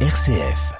RCF.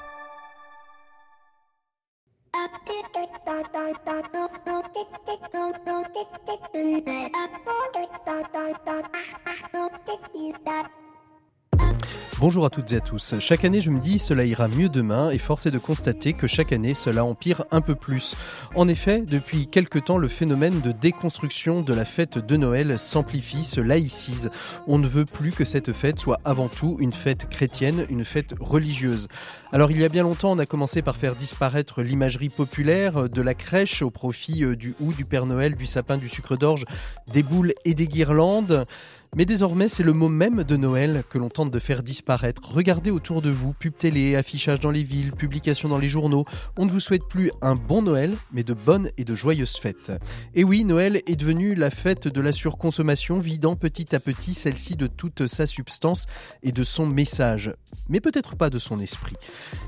Bonjour à toutes et à tous. Chaque année, je me dis cela ira mieux demain et force est de constater que chaque année, cela empire un peu plus. En effet, depuis quelque temps, le phénomène de déconstruction de la fête de Noël s'amplifie, se laïcise. On ne veut plus que cette fête soit avant tout une fête chrétienne, une fête religieuse. Alors il y a bien longtemps, on a commencé par faire disparaître l'imagerie populaire de la crèche au profit euh, du hou, du Père Noël, du sapin, du sucre d'orge, des boules et des guirlandes. Mais désormais, c'est le mot même de Noël que l'on tente de faire disparaître. Regardez autour de vous, pub télé, affichage dans les villes, publications dans les journaux. On ne vous souhaite plus un bon Noël, mais de bonnes et de joyeuses fêtes. Et oui, Noël est devenu la fête de la surconsommation, vidant petit à petit celle-ci de toute sa substance et de son message. Mais peut-être pas de son esprit.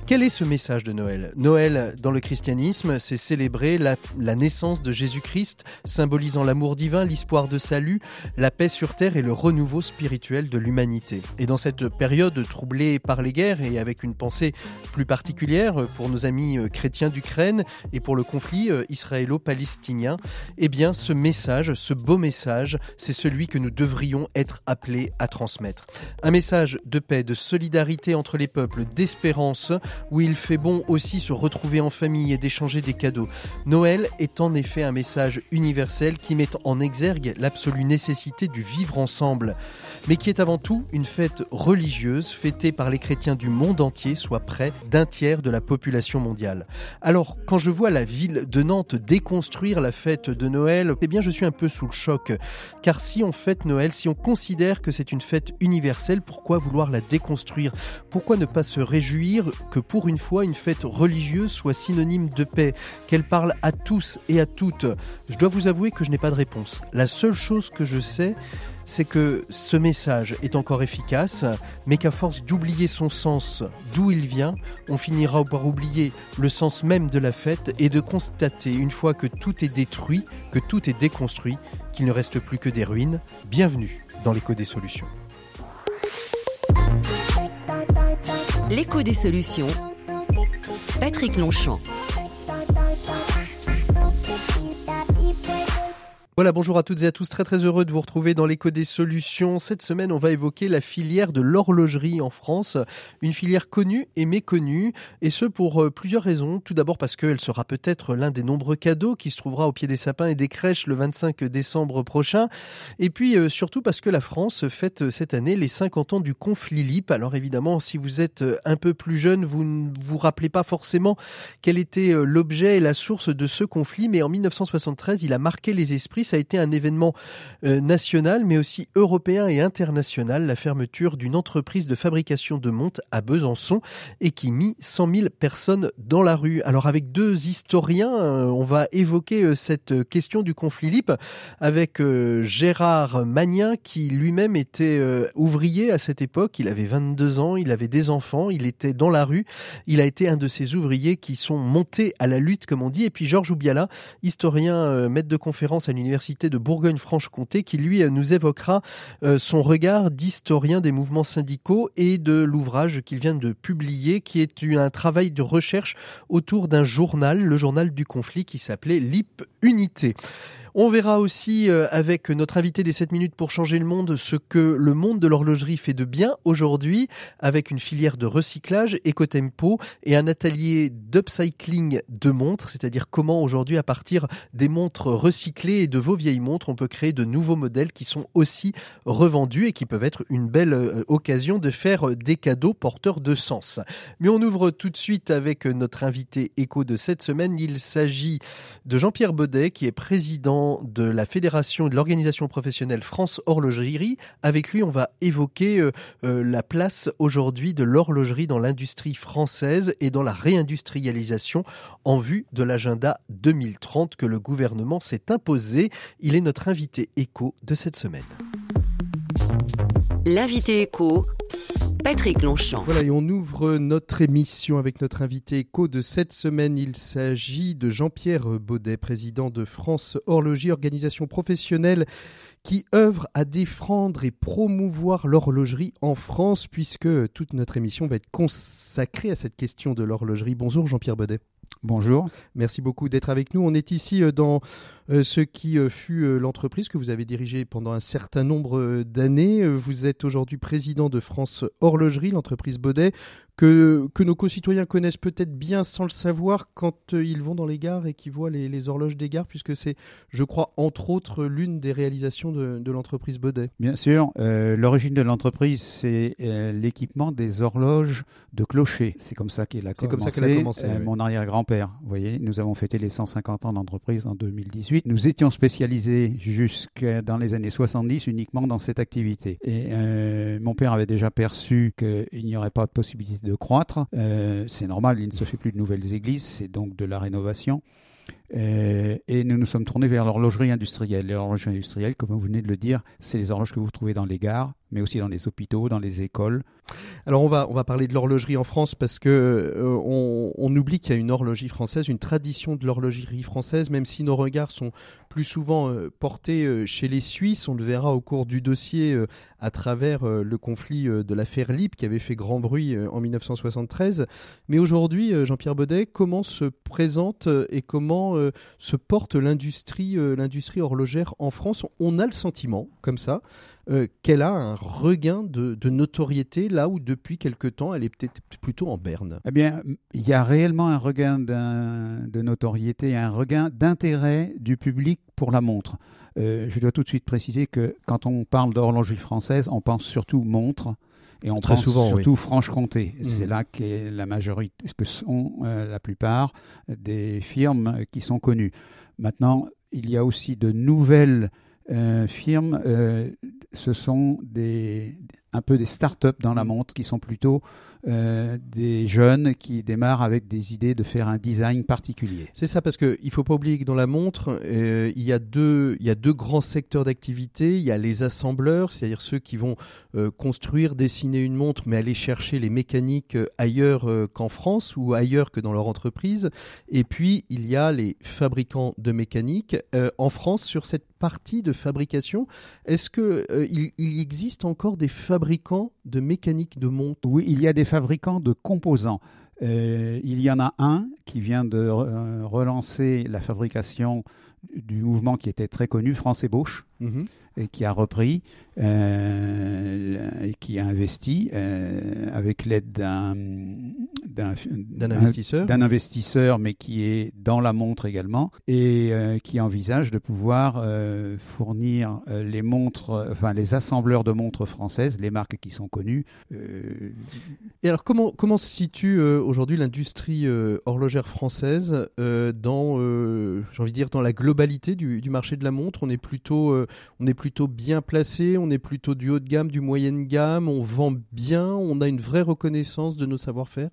Quel est ce message de Noël? Noël, dans le christianisme, c'est célébrer la, naissance de Jésus-Christ, symbolisant l'amour divin, l'espoir de salut, la paix sur terre et le renouveau spirituel de l'humanité. Et dans cette période troublée par les guerres et avec une pensée plus particulière pour nos amis euh, chrétiens d'Ukraine et pour le conflit euh, israélo-palestinien, eh bien ce message, ce beau message, c'est celui que nous devrions être appelés à transmettre. Un message de paix, de solidarité entre les peuples, d'espérance, où il fait bon aussi se retrouver en famille et d'échanger des cadeaux. Noël est en effet un message universel qui met en exergue l'absolue nécessité du vivre ensemble mais qui est avant tout une fête religieuse fêtée par les chrétiens du monde entier, soit près d'un tiers de la population mondiale. Alors, quand je vois la ville de Nantes déconstruire la fête de Noël, eh bien je suis un peu sous le choc. Car si on fête Noël, si on considère que c'est une fête universelle, pourquoi vouloir la déconstruire? Pourquoi ne pas se réjouir que pour une fois une fête religieuse soit synonyme de paix, qu'elle parle à tous et à toutes? Je dois vous avouer que je n'ai pas de réponse. La seule chose que je sais, c'est que ce message est encore efficace, mais qu'à force d'oublier son sens, d'où il vient, on finira par oublier le sens même de la fête et de constater, une fois que tout est détruit, que tout est déconstruit, qu'il ne reste plus que des ruines. Bienvenue dans l'écho des solutions. L'écho des solutions. Patrick Longchamp. Voilà, bonjour à toutes et à tous, très très heureux de vous retrouver dans l'écho des solutions. Cette semaine, on va évoquer la filière de l'horlogerie en France, une filière connue et méconnue, et ce pour euh, plusieurs raisons. Tout d'abord parce qu'elle sera peut-être l'un des nombreux cadeaux qui se trouvera au pied des sapins et des crèches le 25 décembre prochain, et puis euh, surtout parce que la France fête cette année les 50 ans du conflit LIP. Alors évidemment, si vous êtes euh, un peu plus jeune, vous ne vous rappelez pas forcément quel était l'objet et la source de ce conflit, mais en 1973, il a marqué les esprits ça a été un événement euh, national, mais aussi européen et international, la fermeture d'une entreprise de fabrication de montres à Besançon et qui mit 100 000 personnes dans la rue. Alors avec deux historiens, euh, on va évoquer euh, cette question du conflit LIP avec Gérard Magnin qui lui-même était ouvrier à cette époque. Il avait 22 ans, il avait des enfants, il était dans la rue. Il a été un de ces ouvriers qui sont montés à la lutte, comme on dit. Et puis Georges Oubiala, historien, maître de conférence à l'université de Bourgogne-Franche-Comté qui lui nous évoquera euh, son regard d'historien des mouvements syndicaux et de l'ouvrage qu'il vient de publier qui est un travail de recherche autour d'un journal, le journal du conflit qui s'appelait LIP Unité. On verra aussi euh, avec notre invité des 7 minutes pour changer le monde ce que le monde de l'horlogerie fait de bien aujourd'hui avec une filière de recyclage, éco-tempo et un atelier d'upcycling de montres, c'est-à-dire comment aujourd'hui à partir des montres recyclées et de vos vieilles montres, on peut créer de nouveaux modèles qui sont aussi revendus et qui peuvent être une belle euh, occasion de faire des cadeaux porteurs de sens. Mais on ouvre tout de suite avec notre invité éco de cette semaine. Il s'agit de Jean-Pierre Baudet qui est président de la Fédération de l'organisation professionnelle France Horlogerie. Avec lui, on va évoquer euh, euh, la place aujourd'hui de l'horlogerie dans l'industrie française et dans la réindustrialisation en vue de l'agenda 2030 que le gouvernement s'est imposé. Il est notre invité éco de cette semaine. L'invité Patrick Longchamp. Voilà, et on ouvre notre émission avec notre invité éco de cette semaine. Il s'agit de Jean-Pierre Baudet, président de France Horlogie, organisation professionnelle qui œuvre à défendre et promouvoir l'horlogerie en France, puisque toute notre émission va être consacrée à cette question de l'horlogerie. Bonjour Jean-Pierre Baudet. Bonjour. Merci beaucoup d'être avec nous. On est ici euh, dans ce qui euh, fut l'entreprise que vous avez dirigée pendant un certain nombre d'années. Vous êtes aujourd'hui président de France Horlogerie, l'entreprise Baudet, que, que nos concitoyens connaissent peut-être bien sans le savoir quand ils vont dans les gares et qu'ils voient les, horloges des gares, puisque c'est, je crois, entre autres, l'une des réalisations de, l'entreprise Baudet. Bien sûr. l'origine de l'entreprise, c'est l'équipement des horloges de clocher. C'est comme ça qu'elle a commencé. C'est comme ça qu'elle a commencé. Mon arrière-grand père Vous voyez, nous avons fêté les 150 ans d'entreprise en 2018. Nous étions spécialisés jusque dans les années 70 uniquement dans cette activité. Et euh, mon père avait déjà perçu qu'il n'y aurait pas de possibilité de croître. Euh, c'est normal, il ne se fait plus de nouvelles églises, c'est donc de la rénovation. Euh, et nous nous sommes tournés vers l'horlogerie industrielle. L'horlogerie industrielle, comme vous venez de le dire, c'est les horloges que vous trouvez dans les gares, mais aussi dans les hôpitaux, dans les écoles. Alors on va, on va parler de l'horlogerie en France parce que euh, on, oublie qu'il y a une horlogerie française, une tradition de l'horlogerie française, même si nos regards sont plus souvent euh, portés chez les Suisses. On le verra au cours du dossier à travers le conflit de l'affaire Lip qui avait fait grand bruit en 1973. Mais aujourd'hui, Jean-Pierre Baudet, comment se présente et comment euh, se porte l'industrie, euh, l'industrie horlogère en France. On a le sentiment, comme ça, euh, qu'elle a un regain de, notoriété là où depuis quelque temps elle est peut-être plutôt en berne. Eh bien, il y a réellement un regain de notoriété, un regain d'intérêt du public pour la montre. je dois tout de suite préciser que quand on parle d'horlogerie française, on pense surtout montre et on Très pense souvent, surtout Franche-Comté. Mmh. C'est là que la majorité, que sont euh, la plupart des firmes qui sont connues. Maintenant, il y a aussi de nouvelles euh, firmes. Euh, ce sont des, un peu des start-up dans la mmh. montre qui sont plutôt euh, des jeunes qui démarrent avec des idées de faire un design particulier. C'est ça, parce qu'il ne faut pas oublier que dans la montre, euh, il, y a deux, grands secteurs d'activité. Il y a les assembleurs, c'est-à-dire ceux qui vont euh, construire, dessiner une montre, mais aller chercher les mécaniques ailleurs qu'en France ou ailleurs que dans leur entreprise. Et puis, il y a les fabricants de mécanique. en France, sur cette partie de fabrication, est-ce qu'il il existe encore des fabricants de mécanique de montre? Oui, il y a des fabricants de composants. Euh, il y en a un qui vient de euh, relancer la fabrication du mouvement qui était très connu, France Ébauche, mhm. Et qui a repris euh, et qui a investi avec l'aide d'un investisseur. D'un investisseur, mais qui est dans la montre également, et euh, qui envisage de pouvoir euh, fournir euh, les montres, enfin les assembleurs de montres françaises, les marques qui sont connues. Et alors, comment, comment se situe aujourd'hui l'industrie horlogère française dans, j'ai envie de dire, dans la globalité du, du, marché de la montre? On est plutôt, on est plutôt bien placé, on est plutôt du haut de gamme, du moyen de gamme, on vend bien, on a une vraie reconnaissance de nos savoir-faire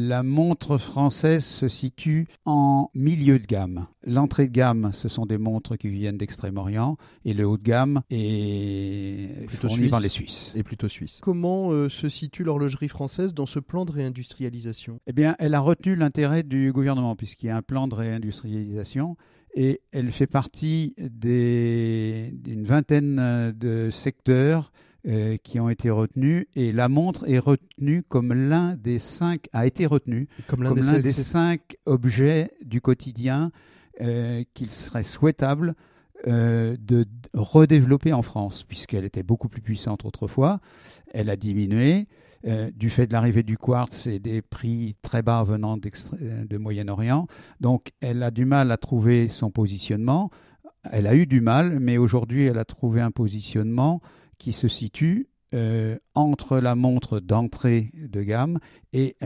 la montre française se situe en milieu de gamme. L'entrée de gamme, ce sont des montres qui viennent d'Extrême-Orient et le haut de gamme est plutôt suisse. par les Suisses. Et plutôt suisse. Comment euh, se situe l'horlogerie française dans ce plan de réindustrialisation? Eh bien, elle a retenu l'intérêt du gouvernement puisqu'il y a un plan de réindustrialisation et elle fait partie d'une vingtaine de secteurs euh, qui ont été retenus. Et la montre est retenue comme l'un des cinq a été retenu comme l'un des, cinq objets du quotidien euh, qu'il serait souhaitable euh, de redévelopper en France puisqu'elle était beaucoup plus puissante autrefois. Elle a diminué du fait de l'arrivée du quartz et des prix très bas venant de Moyen-Orient. Donc elle a du mal à trouver son positionnement. Elle a eu du mal mais aujourd'hui elle a trouvé un positionnement qui se situe euh, entre la montre d'entrée de gamme et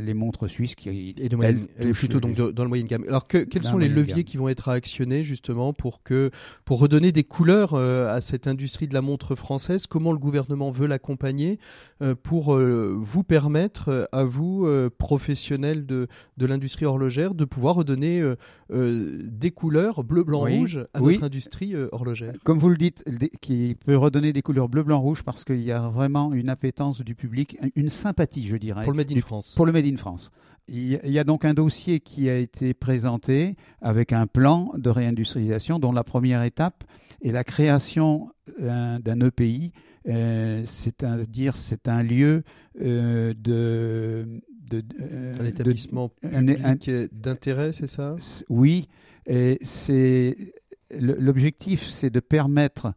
les montres suisses qui et de plutôt donc dans le moyen gamme. Alors que, quels sont les leviers qui vont être actionnés justement pour que pour redonner des couleurs euh, à cette industrie de la montre française? Comment le gouvernement veut l'accompagner euh, pour vous permettre à vous professionnels de de l'industrie horlogère de pouvoir redonner des couleurs bleu blanc rouge à notre industrie horlogère? Comme vous le dites, qui peut redonner des couleurs bleu blanc rouge parce qu'il y a vraiment une une appétence du public, une sympathie, je dirais. Pour le Made in France. Pour le Made in France. Il y a donc un dossier qui a été présenté avec un plan de réindustrialisation dont la première étape est la création d'un EPI, euh, c'est-à-dire c'est un lieu euh, de un établissement public d'intérêt, c'est ça? Oui, c'est l'objectif, c'est de permettre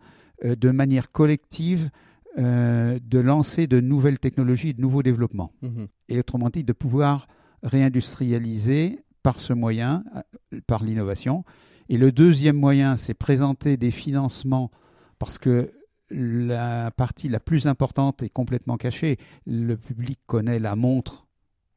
euh, de manière collective euh, de lancer de nouvelles technologies, de nouveaux développements. Mhm. Et autrement dit, de pouvoir réindustrialiser par ce moyen, euh, par l'innovation. Et le deuxième moyen, c'est présenter des financements parce que la partie la plus importante est complètement cachée. Le public connaît la montre,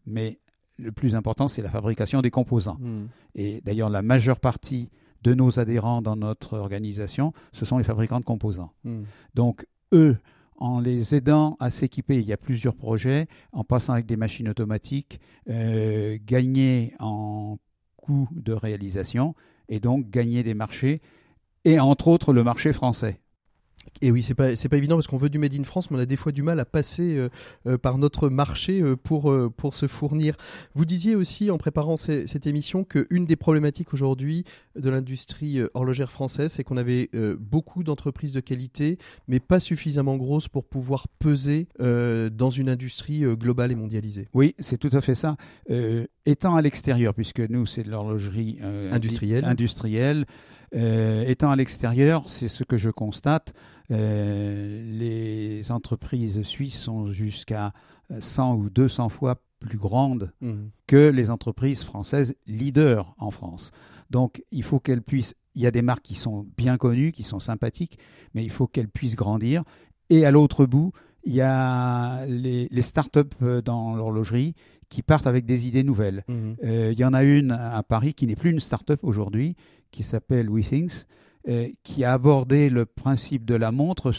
mais le plus important, c'est la fabrication des composants. Mhm. Et d'ailleurs, la majeure partie de nos adhérents dans notre organisation, ce sont les fabricants de composants. Hmm. Donc, eux, en les aidant à s'équiper, il y a plusieurs projets, en passant avec des machines automatiques, euh, gagner en coût de réalisation et donc gagner des marchés, et entre autres le marché français. Et oui, c'est pas c'est pas évident parce qu'on veut du made in France, mais on a des fois du mal à passer euh, euh, par notre marché euh, pour pour se fournir. Vous disiez aussi en préparant cette émission qu'une des problématiques aujourd'hui de l'industrie horlogère française, c'est qu'on avait beaucoup d'entreprises de qualité, mais pas suffisamment grosses pour pouvoir peser dans une industrie globale et mondialisée. Oui, c'est tout à fait ça. Étant à l'extérieur, puisque nous c'est de l'horlogerie industrielle, industrielle étant à l'extérieur, c'est ce que je constate. Euh, les entreprises suisses sont jusqu'à 100 ou 200 fois plus grandes mmh. que les entreprises françaises leaders en France. Donc il faut qu'elles puissent, il y a des marques qui sont bien connues, qui sont sympathiques, mais il faut qu'elles puissent grandir. Et à l'autre bout, il y a les, les start-up dans l'horlogerie qui partent avec des idées nouvelles. Mmh. Euh, il y en a une à Paris qui n'est plus une start-up aujourd'hui, qui s'appelle WeThings, euh, qui a abordé le principe de la montre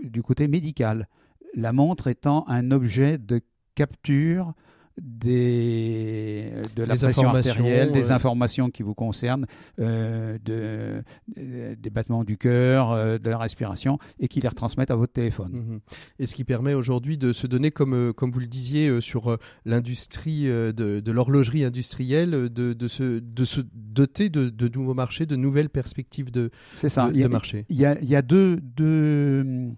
du côté médical. La montre étant un objet de capture des, de la pression artérielle, des informations qui vous concernent, euh, de, des battements du cœur, euh, de la respiration, et qui les retransmettent à votre téléphone. Mhm. Et ce qui permet aujourd'hui de se donner, comme, euh, comme vous le disiez, sur l'industrie de, de l'horlogerie industrielle, de, de, se, de se doter de, de nouveaux marchés, de nouvelles perspectives de, ça. de, marché. Il y a, il y a deux, deux,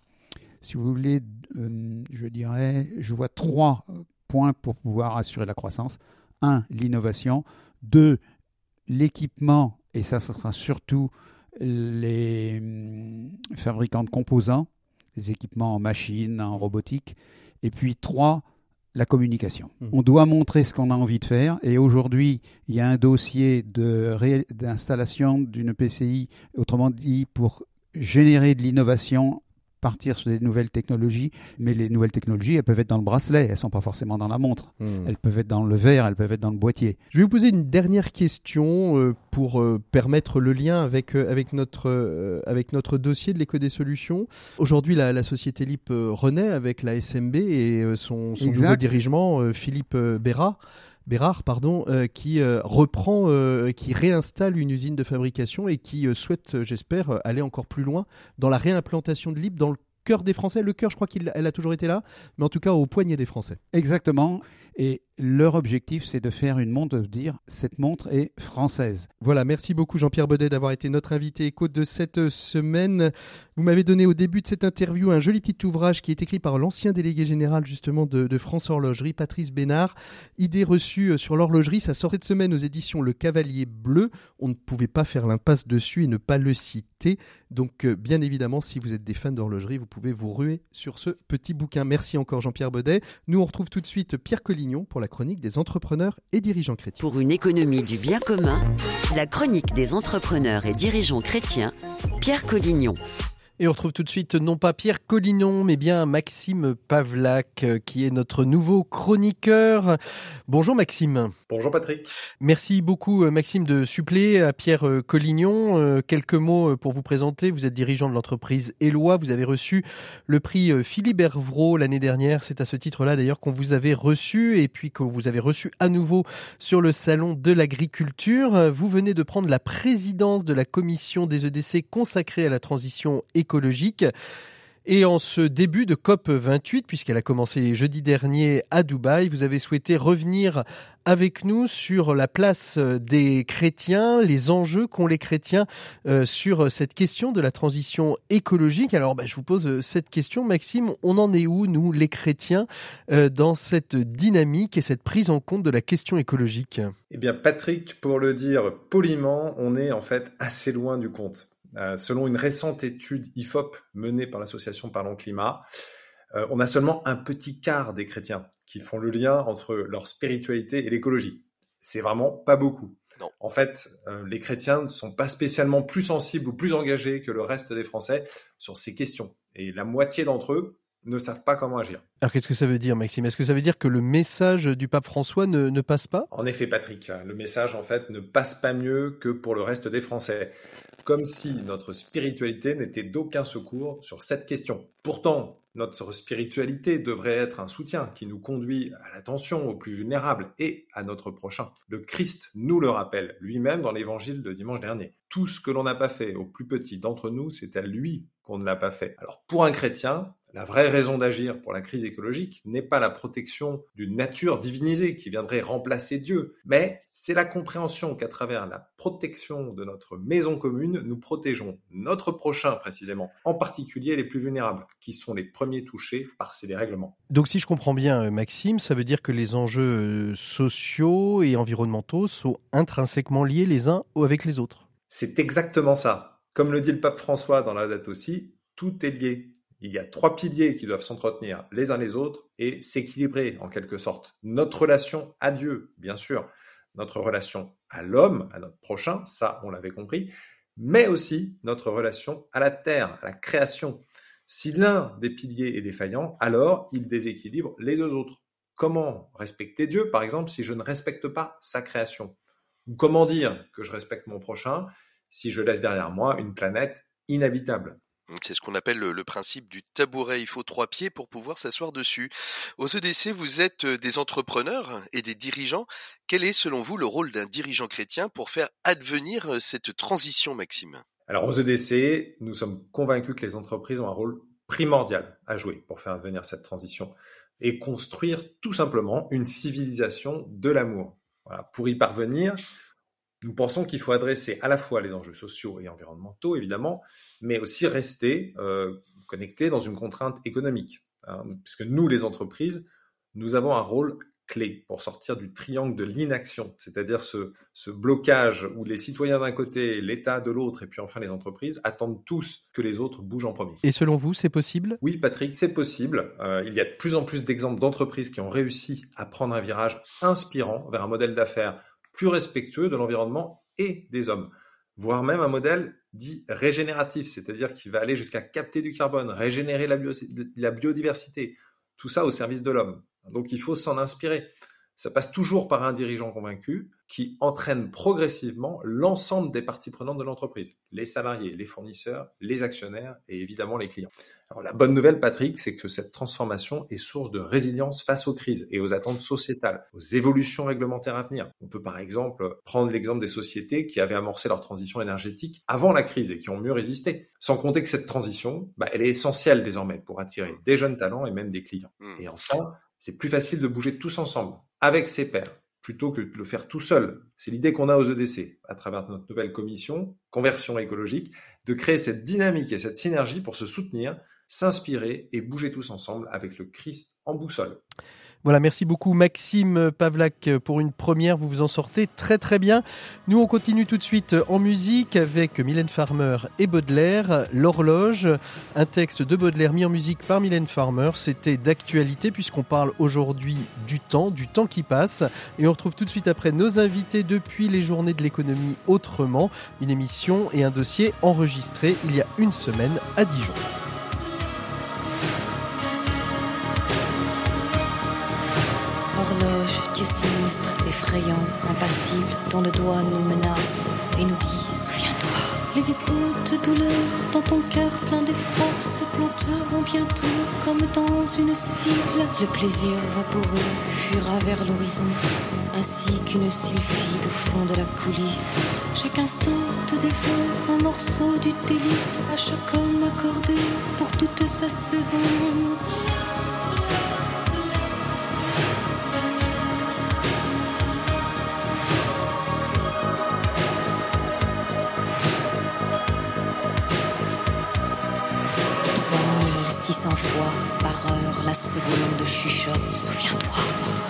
si vous voulez, je dirais, je vois trois pour pouvoir assurer la croissance. Un, l'innovation. Deux, l'équipement, et ça, ce sera surtout les hum, fabricants de composants, les équipements en machine, en robotique. Et puis trois, la communication. Mmh. On doit montrer ce qu'on a envie de faire. Et aujourd'hui, il y a un dossier d'installation d'une PCI, autrement dit, pour générer de l'innovation partir sur des nouvelles technologies, mais les nouvelles technologies, elles peuvent être dans le bracelet, elles sont pas forcément dans la montre. Hmm. Elles peuvent être dans le verre, elles peuvent être dans le boîtier. Je vais vous poser une dernière question euh, pour euh, permettre le lien avec, euh, avec, notre, avec notre dossier de l'éco des solutions. Aujourd'hui, la, société LIP renaît avec la SMB et son, son nouveau dirigeant, Philippe Béra. Bérard, pardon, euh, qui euh, reprend, euh, qui réinstalle une usine de fabrication et qui souhaite, j'espère, aller encore plus loin dans la réimplantation de l'IP dans le cœur des Français. Le cœur, je crois qu'elle a toujours été là, mais en tout cas au poignet des Français. Exactement. Et leur objectif, c'est de faire une montre, de dire cette montre est française. Voilà, merci beaucoup Jean-Pierre Baudet d'avoir été notre invité éco de cette semaine. Vous m'avez donné au début de cette interview un joli petit ouvrage qui est écrit par l'ancien délégué général justement de, France Horlogerie, Patrice Bénard. Idée reçue euh, sur l'horlogerie, ça sortait de semaine aux éditions Le Cavalier Bleu. On ne pouvait pas faire l'impasse dessus et ne pas le citer. Donc euh, bien évidemment, si vous êtes des fans d'horlogerie, vous pouvez vous ruer sur ce petit bouquin. Merci encore Jean-Pierre Baudet. Nous on retrouve tout de suite Pierre Collignon pour la chronique des entrepreneurs et dirigeants chrétiens. Pour une économie du bien commun, la chronique des entrepreneurs et dirigeants chrétiens, Pierre Collignon. Et on retrouve tout de suite non pas Pierre Collignon, mais bien Maxime Pavlak, euh, qui est notre nouveau chroniqueur. Bonjour Maxime. Bonjour Patrick. Merci beaucoup euh, Maxime de suppléer à Pierre euh, Collignon. Quelques mots pour vous présenter. Vous êtes dirigeant de l'entreprise Eloi. Vous avez reçu le prix Philippe Hervrault l'année dernière. C'est à ce titre-là d'ailleurs qu'on vous avait reçu et puis que vous avez reçu à nouveau sur le salon de l'agriculture. Vous venez de prendre la présidence de la commission des EDC consacrée à la transition écologique. Et en ce début de COP 28, puisqu'elle a commencé jeudi dernier à Dubaï, vous avez souhaité revenir avec nous sur la place des chrétiens, les enjeux qu'ont les chrétiens euh, sur cette question de la transition écologique. Alors, bah, je vous pose cette question, Maxime. On en est où, nous, les chrétiens, euh, dans cette dynamique et cette prise en compte de la question écologique? Eh bien, Patrick, pour le dire poliment, on est en fait assez loin du compte. Euh, selon une récente étude IFOP menée par l'association Parlons Climat, euh, on a seulement un petit quart des chrétiens qui font le lien entre leur spiritualité et l'écologie. C'est vraiment pas beaucoup. En fait, euh, les chrétiens ne sont pas spécialement plus sensibles ou plus engagés que le reste des Français sur ces questions. Et la moitié d'entre eux ne savent pas comment agir. Alors qu'est-ce que ça veut dire, Maxime? Est-ce que ça veut dire que le message du pape François ne, ne, passe pas? En effet, Patrick, le message en fait ne passe pas mieux que pour le reste des Français. Comme si notre spiritualité n'était d'aucun secours sur cette question. Pourtant, notre spiritualité devrait être un soutien qui nous conduit à l'attention aux plus vulnérables et à notre prochain. Le Christ nous le rappelle lui-même dans l'évangile de dimanche dernier. Tout ce que l'on n'a pas fait aux plus petits d'entre nous, c'est à lui qu'on ne l'a pas fait. Alors pour un chrétien, la vraie raison d'agir pour la crise écologique n'est pas la protection d'une nature divinisée qui viendrait remplacer Dieu, mais c'est la compréhension qu'à travers la protection de notre maison commune, nous protégeons notre prochain précisément, en particulier les plus vulnérables, qui sont les premiers touchés par ces dérèglements. Donc si je comprends bien, euh, Maxime, ça veut dire que les enjeux euh, sociaux et environnementaux sont intrinsèquement liés les uns avec les autres. C'est exactement ça. Comme le dit le pape François dans la date aussi, tout est lié. Il y a trois piliers qui doivent s'entretenir les uns les autres et s'équilibrer en quelque sorte. Notre relation à Dieu, bien sûr, notre relation à l'homme, à notre prochain, ça on l'avait compris, mais aussi notre relation à la terre, à la création. Si l'un des piliers est défaillant, alors il déséquilibre les deux autres. Comment respecter Dieu, par exemple, si je ne respecte pas sa création? Comment dire que je respecte mon prochain si je laisse derrière moi une planète inhabitable? C'est ce qu'on appelle le, principe du tabouret. Il faut trois pieds pour pouvoir s'asseoir dessus. Aux EDC, vous êtes des entrepreneurs et des dirigeants. Quel est, selon vous, le rôle d'un dirigeant chrétien pour faire advenir cette transition, Maxime? Alors, aux EDC, nous sommes convaincus que les entreprises ont un rôle primordial à jouer pour faire advenir cette transition et construire tout simplement une civilisation de l'amour. Voilà. Pour y parvenir, nous pensons qu'il faut adresser à la fois les enjeux sociaux et environnementaux, évidemment, mais aussi rester euh, connecté dans une contrainte économique. Hein, puisque nous, les entreprises, nous avons un rôle clé pour sortir du triangle de l'inaction, c'est-à-dire ce, ce, blocage où les citoyens d'un côté, l'État de l'autre, et puis enfin les entreprises attendent tous que les autres bougent en premier. Et selon vous, c'est possible? Oui, Patrick, c'est possible. Euh, il y a de plus en plus d'exemples d'entreprises qui ont réussi à prendre un virage inspirant vers un modèle d'affaires plus respectueux de l'environnement et des hommes, voire même un modèle dit régénératif, c'est-à-dire qui va aller jusqu'à capter du carbone, régénérer la, la biodiversité, tout ça au service de l'homme. Donc il faut s'en inspirer. Ça passe toujours par un dirigeant convaincu qui entraîne progressivement l'ensemble des parties prenantes de l'entreprise, les salariés, les fournisseurs, les actionnaires et évidemment les clients. Alors la bonne nouvelle, Patrick, c'est que cette transformation est source de résilience face aux crises et aux attentes sociétales, aux évolutions réglementaires à venir. On peut par exemple prendre l'exemple des sociétés qui avaient amorcé leur transition énergétique avant la crise et qui ont mieux résisté. Sans compter que cette transition, bah, elle est essentielle désormais pour attirer des jeunes talents et même des clients. Mmh. Et enfin, c'est plus facile de bouger tous ensemble, avec ses pairs, plutôt que de le faire tout seul. C'est l'idée qu'on a aux EDC, à travers notre nouvelle commission, conversion écologique, de créer cette dynamique et cette synergie pour se soutenir, s'inspirer et bouger tous ensemble avec le Christ en boussole. Voilà, merci beaucoup Maxime Pavlak pour une première. Vous vous en sortez très très bien. Nous, on continue tout de suite en musique avec Mylène Farmer et Baudelaire. L'horloge, un texte de Baudelaire mis en musique par Mylène Farmer. C'était d'actualité puisqu'on parle aujourd'hui du temps, du temps qui passe. Et on retrouve tout de suite après nos invités depuis les journées de l'économie autrement. Une émission et un dossier enregistré il y a une semaine à Dijon. Dieu sinistre, effrayant, impassible, dont le doigt nous menace et nous dit Souviens-toi. Les vibrantes douleurs dans ton cœur plein d'effroi se planteront bientôt comme dans une cible. Le plaisir vaporeux fuira vers l'horizon, ainsi qu'une sylphide au fond de la coulisse. Chaque instant te dévore un morceau du délice, à chaque homme accordé pour toute sa saison. Par heure la seconde chuchote. Souviens-toi,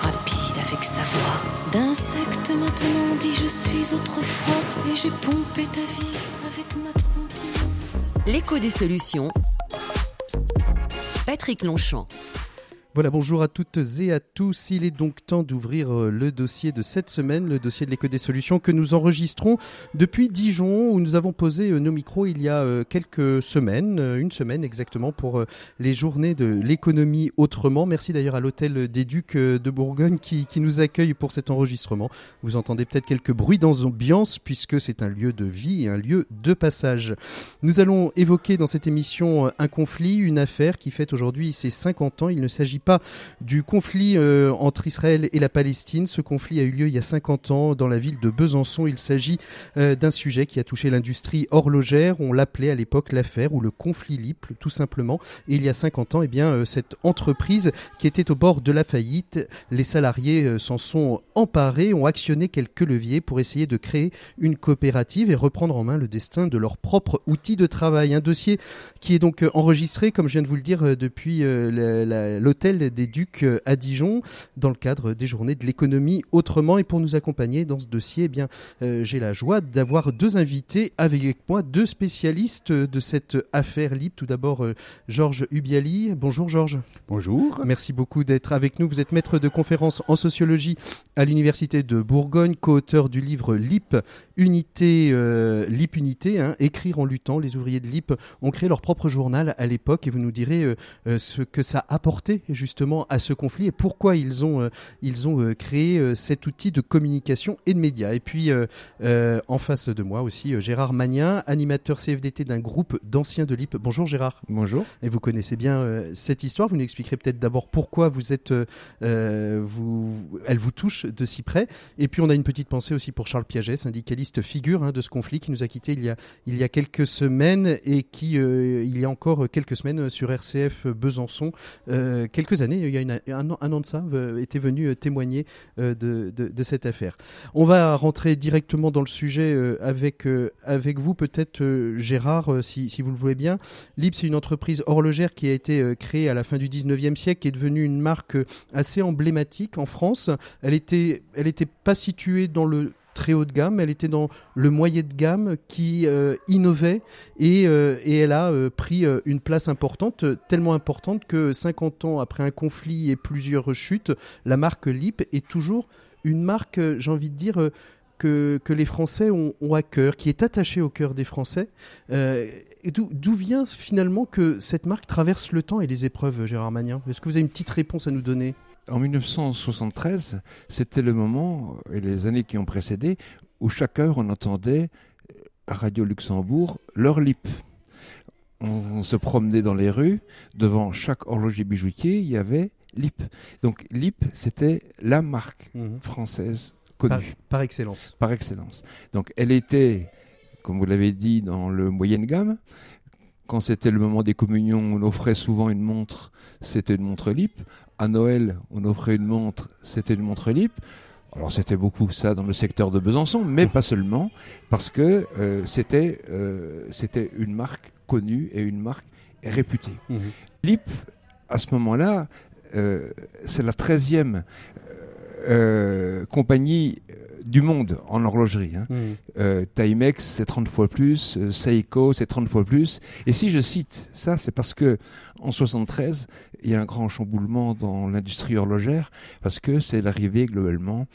rapide avec sa voix. D'insecte maintenant, dit je suis autrefois, et j'ai pompé ta vie avec ma trompette. L'écho des solutions. Patrick Longchamp. Voilà, bonjour à toutes et à tous. Il est donc temps d'ouvrir euh, le dossier de cette semaine, le dossier de l'éco des solutions que nous enregistrons depuis Dijon, où nous avons posé euh, nos micros il y a euh, quelques semaines, une semaine exactement, pour les journées de l'économie autrement. Merci d'ailleurs à l'hôtel des Ducs de Bourgogne qui, nous accueille pour cet enregistrement. Vous entendez peut-être quelques bruits d'ambiance puisque c'est un lieu de vie et un lieu de passage. Nous allons évoquer dans cette émission un conflit, une affaire qui fête aujourd'hui ses 50 ans. Il ne s'agit pas du conflit euh, entre Israël et la Palestine. Ce conflit a eu lieu il y a 50 ans dans la ville de Besançon. Il s'agit euh, d'un sujet qui a touché l'industrie horlogère. On l'appelait à l'époque l'affaire ou le conflit LIP, tout simplement. Et il y a 50 ans, eh bien, euh, cette entreprise qui était au bord de la faillite, les salariés s'en sont emparés, ont actionné quelques leviers pour essayer de créer une coopérative et reprendre en main le destin de leur propre outil de travail. Un dossier qui est donc enregistré, comme je viens de vous le dire, depuis l'hôtel des Ducs euh, à Dijon dans le cadre des journées de l'économie autrement. Et pour nous accompagner dans ce dossier, eh bien, euh, j'ai la joie d'avoir deux invités avec moi, deux spécialistes de cette affaire libre. Tout d'abord, euh, Georges Ubiali. Bonjour Georges. Bonjour. Merci beaucoup d'être avec nous. Vous êtes maître de conférence en sociologie à l'Université de Bourgogne, co-auteur du livre LIP, Unité, LIP Unité, hein, Écrire en luttant. Les ouvriers de LIP ont créé leur propre journal à l'époque et vous nous direz ce que ça a apporté justement à ce conflit et pourquoi ils ont, euh, ils ont euh, créé euh, cet outil de communication et de médias. Et puis en face de moi aussi Gérard Magnin, animateur CFDT d'un groupe d'anciens de l'IP. Bonjour Gérard. Bonjour. Et vous connaissez bien cette histoire. Vous nous expliquerez peut-être d'abord pourquoi vous êtes, vous, elle vous touche de si près. Et puis on a une petite pensée aussi pour Charles Piaget, syndicaliste figure hein, de ce conflit qui nous a quitté il y a, il y a quelques semaines et qui, il y a encore quelques semaines sur RCF Besançon, quelques années, il y a un, an, de ça, euh, était venu euh, témoigner euh, de, cette affaire. On va rentrer directement dans le sujet avec, avec vous, peut-être Gérard, si, vous le voulez bien. Lip, c'est une entreprise horlogère qui a été créée à la fin du 19e siècle, qui est devenue une marque assez emblématique en France. Elle n'était elle était pas située dans le très haut de gamme, elle était dans le moyen de gamme qui euh, innovait et, euh, et, elle a euh, pris une place importante, tellement importante que 50 ans après un conflit et plusieurs rechutes, la marque Lip est toujours une marque, j'ai envie de dire, que, que, les Français ont, à cœur, qui est attachée au cœur des Français. D'où vient finalement que cette marque traverse le temps et les épreuves, Gérard Magnin? Est-ce que vous avez une petite réponse à nous donner? En 1973, c'était le moment, et les années qui ont précédé, où chaque heure on entendait à Radio Luxembourg leur lip. On, se promenait dans les rues, devant chaque horloger bijoutier, il y avait lip. Donc lip, c'était la marque mhm. française connue. Par, excellence. Par excellence. Donc elle était, comme vous l'avez dit, dans le moyenne gamme. Quand c'était le moment des communions, on offrait souvent une montre, c'était une montre lip à Noël, on offrait une montre, c'était une montre LIP. Alors c'était beaucoup ça dans le secteur de Besançon, mais pas seulement, parce que euh, c'était euh, c'était une marque connue et une marque réputée. Mmh. LIP, à ce moment-là, euh, c'est la 13e compagnie du monde en horlogerie. Hein. Mmh. Timex, c'est 30 fois plus, Seiko, c'est 30 fois plus. Et si je cite ça, c'est parce que en 73, il y a un grand chamboulement dans l'industrie horlogère parce que c'est l'arrivée globalement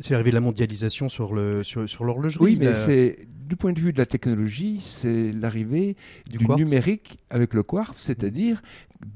c'est l'arrivée de la mondialisation sur le sur, sur l'horlogerie. Oui, mais c'est du point de vue de la technologie, c'est l'arrivée du, numérique avec le quartz, c'est-à-dire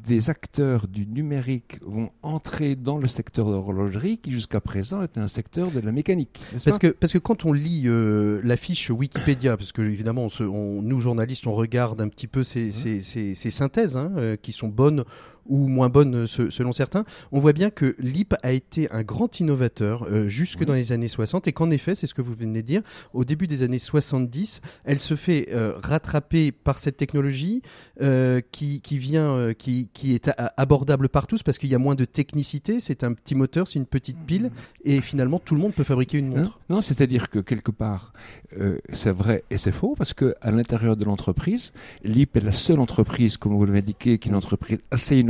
des acteurs du numérique vont entrer dans le secteur de l'horlogerie qui jusqu'à présent était un secteur de la mécanique. Parce que, parce que quand on lit euh, la fiche Wikipédia, parce que évidemment on nous journalistes on regarde un petit peu ces, ces, ces, synthèses hein, euh, qui sont bonnes ou moins bonne selon certains, on voit bien que LIP a été un grand innovateur jusque dans les années 60 et qu'en effet, c'est ce que vous venez de dire, au début des années 70, elle se fait rattraper par cette technologie qui, qui, vient, qui, qui est abordable par tous parce qu'il y a moins de technicité, c'est un petit moteur, c'est une petite pile et finalement tout le monde peut fabriquer une montre. Non, c'est-à-dire que quelque part, c'est vrai et c'est faux parce que à l'intérieur de l'entreprise, LIP est la seule entreprise, comme vous l'avez indiqué, qui est une entreprise assez innovante.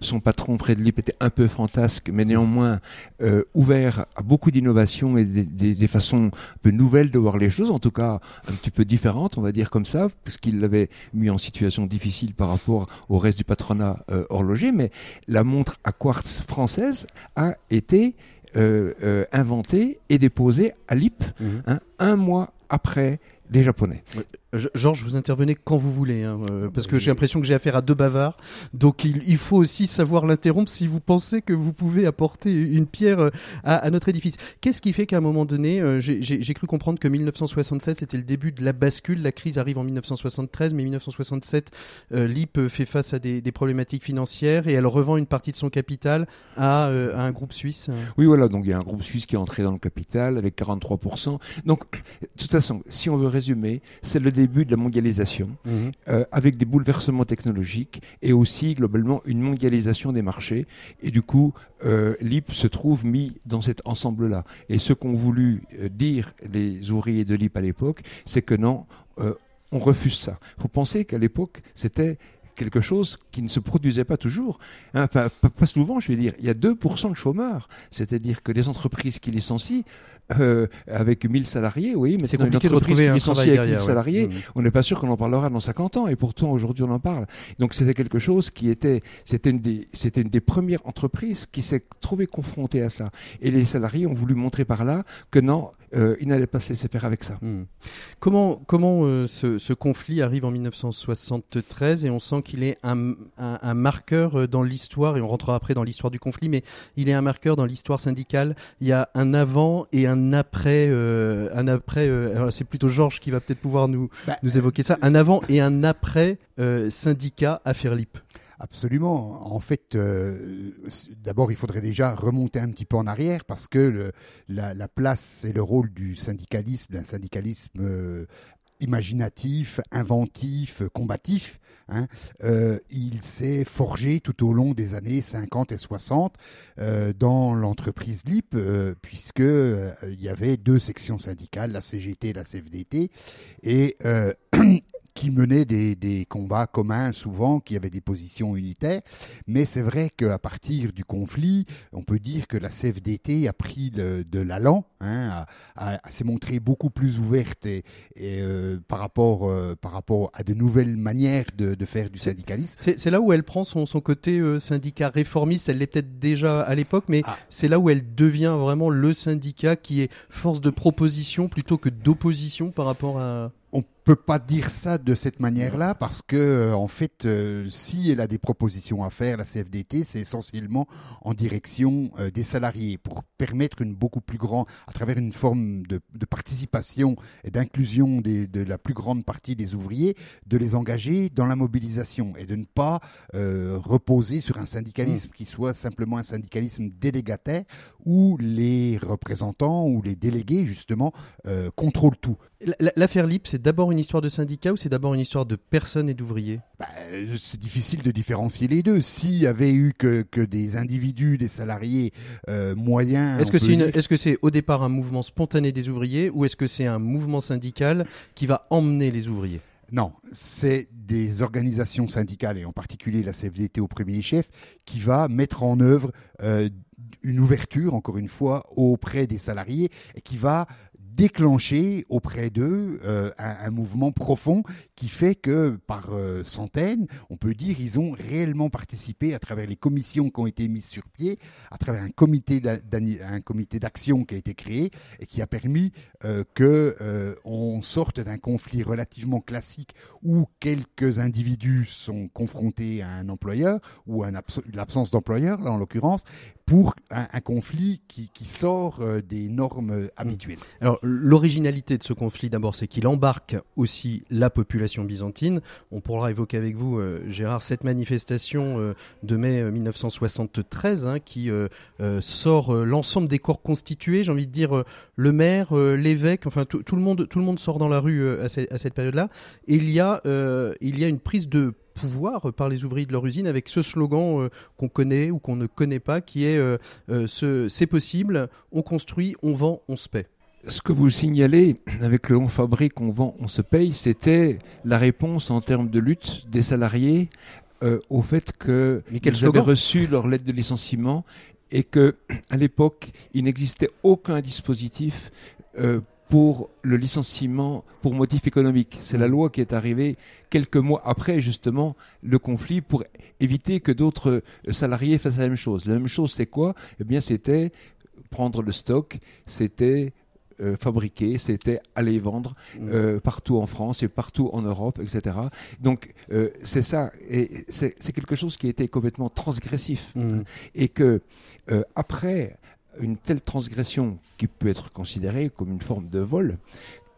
Son patron, Fred Lip, était un peu fantasque, mais néanmoins euh, ouvert à beaucoup d'innovations et des, façons un peu nouvelles de voir les choses, en tout cas un petit peu différentes, on va dire comme ça, parce qu'il l'avait mis en situation difficile par rapport au reste du patronat euh, horloger. Mais la montre à quartz française a été euh, inventée et déposée à Lip mmh. hein, un mois après les Japonais. Georges, vous intervenez quand vous voulez, hein, euh, parce que j'ai l'impression que j'ai affaire à deux bavards. Donc il, faut aussi savoir l'interrompre si vous pensez que vous pouvez apporter une pierre euh, à, notre édifice. Qu'est-ce qui fait qu'à un moment donné, euh, j'ai cru comprendre que 1967 c'était le début de la bascule. La crise arrive en 1973, mais 1967, LIP fait face à des, problématiques financières et elle revend une partie de son capital à, un groupe suisse. Oui, voilà. Donc il y a un groupe suisse qui est entré dans le capital avec 43%. Donc de toute façon, si on veut résumer, c'est le début de la mondialisation, mhm. euh, avec des bouleversements technologiques et aussi globalement une mondialisation des marchés. Et du coup, euh, l'IP se trouve mis dans cet ensemble-là. Et ce qu'ont voulu euh, dire les ouvriers de l'IP à l'époque, c'est que non, on refuse ça. Il faut penser qu'à l'époque, c'était quelque chose qui ne se produisait pas toujours. Hein, pas, souvent, je vais dire. Il y a 2% de chômeurs. C'est-à-dire que les entreprises qui licencient euh, avec 1000 salariés, oui, mais c'est compliqué de retrouver un travail avec 1000 salariés. Mmh. On n'est pas sûr qu'on en parlera dans 50 ans, et pourtant aujourd'hui on en parle. Donc c'était quelque chose qui était, c'était une des, c'était une des premières entreprises qui s'est trouvée confrontée à ça. Et les salariés ont voulu montrer par là que non, euh, il n'allait pas se laisser faire avec ça. Mmh. Comment, comment euh, ce, ce, conflit arrive en 1973 et on sent qu'il est un, un, un, marqueur dans l'histoire, et on rentrera après dans l'histoire du conflit, mais il est un marqueur dans l'histoire syndicale. Il y a un avant et un un après, euh, un après. Euh, c'est plutôt Georges qui va peut-être pouvoir nous bah, nous évoquer ça. Un avant et un après euh, syndicat à Fairlip. Absolument. En fait, d'abord, il faudrait déjà remonter un petit peu en arrière parce que la, la, place et le rôle du syndicalisme, d'un syndicalisme imaginatif, inventif, combatif. Hein. Euh, il s'est forgé tout au long des années 50 et 60 euh, dans l'entreprise LIP, euh, puisque il y avait deux sections syndicales, la CGT et la CFDT, et qui menaient des, combats communs souvent, qui avaient des positions unitaires. Mais c'est vrai qu'à partir du conflit, on peut dire que la CFDT a pris de l'allant, hein, s'est montrée beaucoup plus ouverte et, euh, par, rapport, euh, par rapport à de nouvelles manières de, faire du syndicalisme. C'est là où elle prend son, son côté euh, syndicat réformiste, elle l'est peut-être déjà à l'époque, mais ah. c'est là où elle devient vraiment le syndicat qui est force de proposition plutôt que d'opposition par rapport à on peut pas dire ça de cette manière-là parce que euh, en fait, euh, si elle a des propositions à faire, la CFDT, c'est essentiellement en direction euh, des salariés pour permettre une beaucoup plus grande, à travers une forme de, participation et d'inclusion de la plus grande partie des ouvriers, de les engager dans la mobilisation et de ne pas reposer sur un syndicalisme mmh. qui soit simplement un syndicalisme délégataire où les représentants ou les délégués justement contrôlent tout. L'affaire LIP, c'est d'abord une histoire de syndicat ou c'est d'abord une histoire de personnes et d'ouvriers? Bah, C'est difficile de différencier les deux. S'il y avait eu que, que, des individus, des salariés euh, moyens. Est-ce que c'est est -ce c'est au départ un mouvement spontané des ouvriers ou est-ce que c'est un mouvement syndical qui va emmener les ouvriers? Non, c'est des organisations syndicales, et en particulier la CFDT au premier chef, qui va mettre en œuvre euh, une ouverture, encore une fois, auprès des salariés, et qui va déclencher auprès d'eux euh, un, mouvement profond qui fait que par euh, centaines, on peut dire, ils ont réellement participé à travers les commissions qui ont été mises sur pied, à travers un comité un comité d'action qui a été créé et qui a permis euh, que on sorte d'un conflit relativement classique où quelques individus sont confrontés à un employeur ou à l'absence d'employeur là en l'occurrence pour un, un conflit qui, qui sort euh, des normes habituelles. Alors l'originalité de ce conflit d'abord c'est qu'il embarque aussi la population byzantine. On pourra évoquer avec vous euh, Gérard cette manifestation euh, de mai euh, 1973 hein, qui euh, euh, sort euh, l'ensemble des corps constitués, j'ai envie de dire euh, le maire, euh, l'évêque, enfin tout, le monde sort dans la rue euh, à, ce- à cette période-là il y a euh, une prise de pouvoir par les ouvriers de leur usine avec ce slogan euh, qu'on connaît ou qu'on ne connaît pas qui est euh, euh, ce c'est possible, on construit, on vend, on se paie. Ce que vous signalez avec le on fabrique, on vend, on se paye, c'était la réponse en termes de lutte des salariés euh, au fait que Mais quel ils slogan avaient reçu leur lettre de licenciement et que à l'époque il n'existait aucun dispositif euh, pour le licenciement pour motif économique. C'est la loi qui est arrivée quelques mois après justement le conflit pour éviter que d'autres euh, salariés fassent la même chose. La même chose, c'est quoi? Eh bien, c'était prendre le stock, c'était euh, fabriquer, c'était aller vendre euh, partout en France et partout en Europe, etc. Donc euh, c'est ça, et c'est quelque chose qui été complètement transgressif, Mm. et que euh, après une telle transgression qui peut être considérée comme une forme de vol,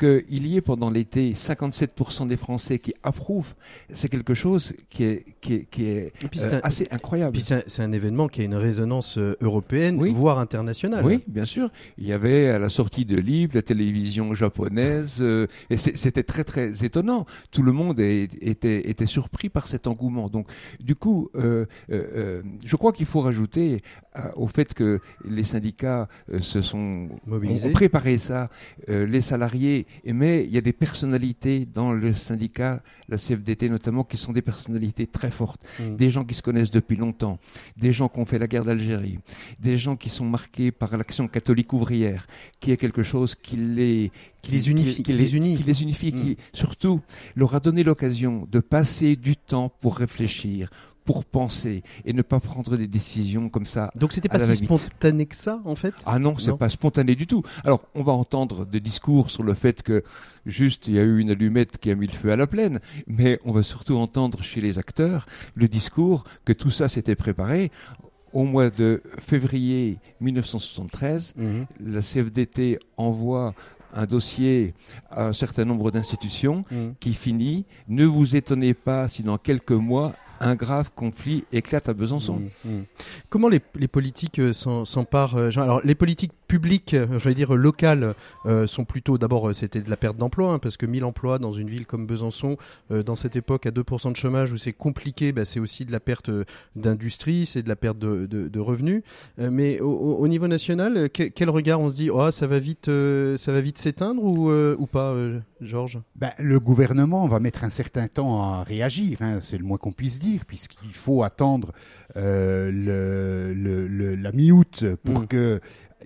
qu'il y ait pendant l'été 57% des Français qui approuvent, c'est quelque chose qui est, qui est, qui est Et puis euh, un- assez incroyable. Puis c'est un, événement qui a une résonance euh, européenne, Oui. voire internationale. Oui, bien sûr. Il y avait à la sortie de Libre la télévision japonaise, euh, et c'était très très étonnant. Tout le monde est- était, était surpris par cet engouement. Donc, du coup, euh, je crois qu'il faut rajouter au fait que les syndicats se sont Mobilisés. ont, préparé ça, les salariés, et mais il y a des personnalités dans le syndicat, la CFDT notamment, qui sont des personnalités très fortes, Mm. des gens qui se connaissent depuis longtemps, des gens qui ont fait la guerre d'Algérie, des gens qui sont marqués par l'action catholique ouvrière, qui est quelque chose qui les Qui les unifie, qui les unit. qui les unifie, Mm. qui surtout leur a donné l'occasion de passer du temps pour réfléchir, pour penser et ne pas prendre des décisions comme ça Donc c'était pas si spontané que ça, en fait? Ah non, c'est pas spontané du tout. Alors, on va entendre des discours sur le fait que juste il y a eu une allumette qui a mis le feu à la plaine, mais on va surtout entendre chez les acteurs le discours que tout ça s'était préparé. Au mois de février 1973, Mhm. la CFDT envoie un dossier à un certain nombre d'institutions Mhm. qui finit Ne vous étonnez pas si dans quelques mois un grave conflit éclate à Besançon. Mm, mm. Comment les, les politiques euh, s'en- s'emparent euh, Alors, les politiques publiques, euh, je vais dire locales, euh, sont plutôt d'abord, euh, c'était de la perte d'emploi, hein, parce que 1000 emplois dans une ville comme Besançon, euh, dans cette époque à 2% de chômage où c'est compliqué, bah, c'est aussi de la perte d'industrie, c'est de la perte de, de- de revenus. Euh, mais au, au- au niveau national, que- quel regard on se dit? Oh, ça va vite, euh, ça va vite s'éteindre ou, euh, ou pas, euh, Georges? Ben, le gouvernement va mettre un certain temps à réagir, hein, c'est le moins qu'on puisse dire, puisqu'il faut attendre euh, le, le- le- la mi-août pour Mm. que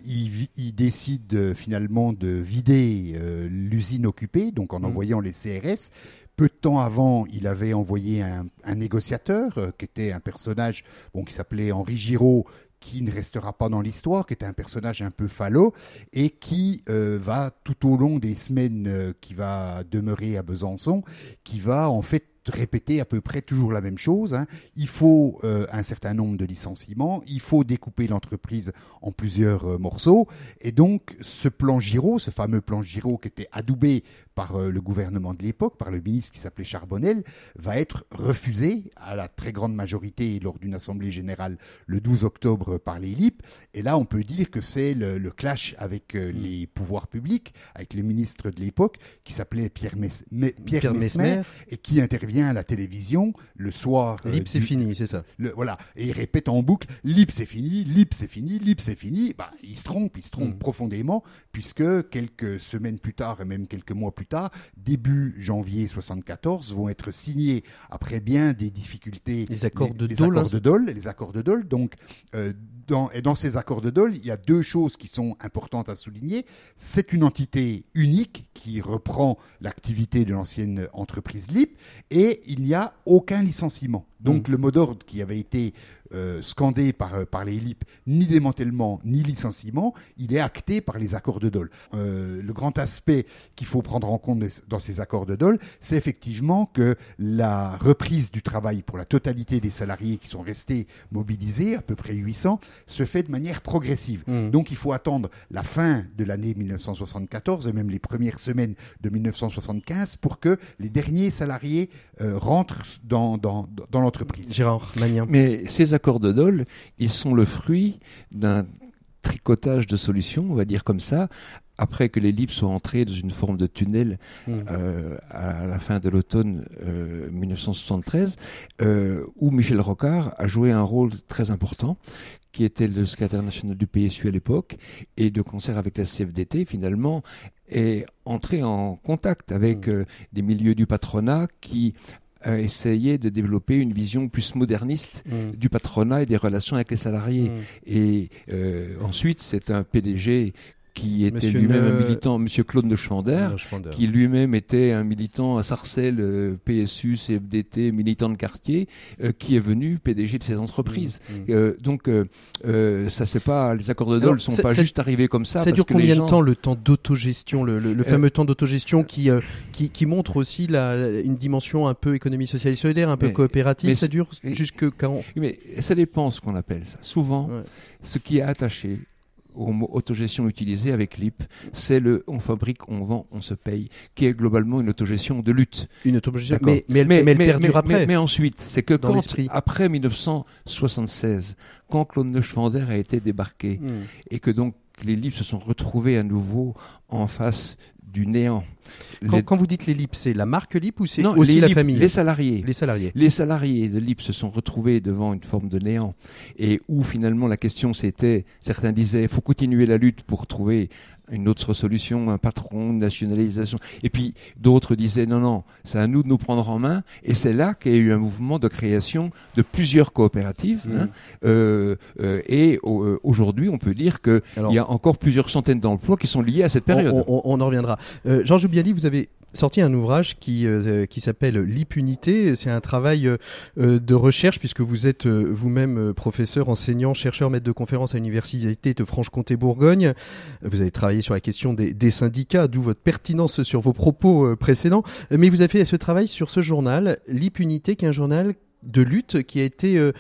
il, décide finalement de vider euh, l'usine occupée, donc en Mm. envoyant les CRS. Peu de temps avant, il avait envoyé un, un négociateur euh, qui était un personnage bon, qui s'appelait Henri Giraud, qui ne restera pas dans l'histoire, qui était un personnage un peu falot et qui euh, va tout au long des semaines euh, qui va demeurer à Besançon, qui va en fait répéter à peu près toujours la même chose. hein. Il faut euh, un certain nombre de licenciements, il faut découper l'entreprise en plusieurs euh, morceaux, et donc ce plan Giraud, ce fameux plan Giraud qui était adoubé par euh, le gouvernement de l'époque, par le ministre qui s'appelait Charbonnel, va être refusé à la très grande majorité lors d'une assemblée générale le 12 octobre par les LIP. Et là, on peut dire que c'est le, le clash avec euh, les pouvoirs publics, avec le ministre de l'époque qui s'appelait Pierre, Mes- Me- Pierre, Pierre Mesmer, Mesmer. et qui intervient à la télévision le soir. euh, Lip, c'est fini, c'est ça. le- voilà, et il répète en boucle Lip c'est fini, Lip c'est fini, Lip c'est fini. Bah, il se trompe, il se trompe Mm. profondément, puisque quelques semaines plus tard et même quelques mois plus tard, début janvier 74, vont être signés après bien des difficultés Les accords de les Dole, accords hein. de Dole, les accords de Dole. Donc, euh, dans, et dans ces accords de Dole, il y a deux choses qui sont importantes à souligner. C'est une entité unique qui reprend l'activité de l'ancienne entreprise LIP et il n'y a aucun licenciement. Donc le mot d'ordre qui avait été euh, scandé par, euh, par les LIP, ni démantèlement, ni licenciement, il est acté par les accords de Dole. Euh, le grand aspect qu'il faut prendre en compte dans ces accords de Dole, c'est effectivement que la reprise du travail pour la totalité des salariés qui sont restés mobilisés, à peu près 800, se fait de manière progressive. Mmh. Donc il faut attendre la fin de l'année 1974 et même les premières semaines de 1975 pour que les derniers salariés euh, rentrent dans, dans, dans l'entreprise. Gérard Magnien. Mais ces accords de Dole, ils sont le fruit d'un tricotage de solutions, on va dire comme ça, après que les LIP soient entrés dans une forme de tunnel Mmh. euh, à la fin de l'automne euh, 1973, euh, où Michel Rocard a joué un rôle très important, qui était le secrétaire national du PSU à l'époque, et de concert avec la CFDT, finalement, est entré en contact avec Mmh. euh, des milieux du patronat qui euh, essayaient de développer une vision plus moderniste Mmh. du patronat et des relations avec les salariés. Mmh. Et euh, ensuite, c'est un PDG qui était lui-même Ne- un militant, Monsieur Claude de Schwander, Schwander. qui lui-même était un militant à Sarcelles, euh, PSU, CFDT, militant de quartier, euh, qui est venu PDG de ces entreprises. Mmh. Euh, donc, euh, euh, ça c'est pas les accords de Dole sont pas juste arrivés comme ça. Ça parce dure que combien gens- de temps le temps d'autogestion, le, le- le fameux temps d'autogestion qui, euh, qui qui montre aussi la, une dimension un peu économie sociale et solidaire, un peu Mais- coopérative. mais Ça dure jusque quand? Mais ça dépend ce qu'on appelle ça. Souvent, Ouais. ce qui est attaché au mot autogestion utilisé avec l'IP, c'est le on fabrique, on vend, on se paye, qui est globalement une autogestion de lutte. Une autogestion, mais, mais elle, mais elle mais- après. mais- ensuite, c'est que Dans quand, l'esprit. après 1976, quand Claude Neuschwander a été débarqué Mmh. et que donc les livres se sont retrouvés à nouveau en face du néant. Quand, Les- quand vous dites les LIP, c'est la marque LIP ou c'est aussi les la LIP, famille Les salariés. Les salariés. Les salariés de l'IP se sont retrouvés devant une forme de néant et où finalement la question c'était, certains disaient, il faut continuer la lutte pour trouver une autre solution, un patron, une nationalisation. Et puis d'autres disaient, non, non, c'est à nous de nous prendre en main. Et c'est là qu'il y a eu un mouvement de création de plusieurs coopératives. Mhm. hein. Euh, euh, et euh, aujourd'hui, on peut dire qu'il y a encore plusieurs centaines d'emplois qui sont liés à cette période. On, on- on en reviendra. Georges Oubiali, vous avez sorti un ouvrage qui, euh, qui s'appelle L'impunité. C'est un travail euh, de recherche puisque vous êtes euh, vous-même professeur, enseignant, chercheur, maître de conférence à l'université de Franche-Comté-Bourgogne. Vous avez travaillé sur la question des, syndicats, d'où votre pertinence sur vos propos euh, précédents. Mais vous avez fait ce travail sur ce journal, L'impunité, qui est un journal de lutte qui a été euh,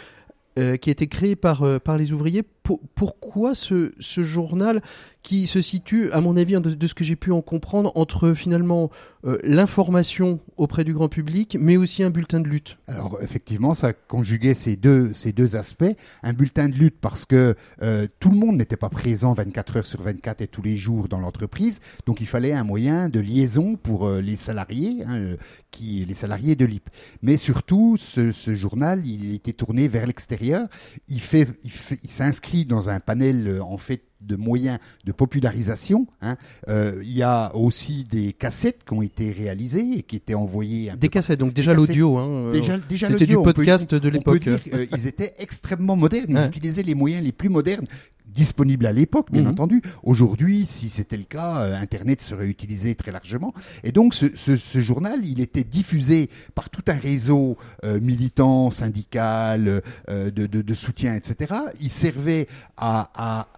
euh, créé par les ouvriers. Pour- pourquoi ce, journal qui se situe, à mon avis, de, de ce que j'ai pu en comprendre, entre finalement euh, l'information auprès du grand public, mais aussi un bulletin de lutte? Alors effectivement, ça conjuguait ces deux, ces deux aspects. Un bulletin de lutte parce que euh, tout le monde n'était pas présent 24 heures sur 24 et tous les jours dans l'entreprise, donc il fallait un moyen de liaison pour euh, les salariés, hein, qui, les salariés de l'IP. Mais surtout, ce, journal, il était tourné vers l'extérieur. Il fait- il s'inscrit dans un panel euh, en fait de moyens de popularisation. hein. Euh, il y a aussi des cassettes qui ont été réalisées et qui étaient envoyées. un Des cassettes, donc déjà l'audio. Hein, euh, Déjà, déjà C'était du peut- podcast de l'époque. euh, ils étaient extrêmement modernes. Ils utilisaient les moyens les plus modernes disponibles à l'époque, bien Mhm. entendu. Aujourd'hui, si c'était le cas, euh, Internet serait utilisé très largement. Et donc, ce, ce- ce journal, il était diffusé par tout un réseau euh, militant, syndical, euh, de, de- de soutien, etc. Il servait à, à,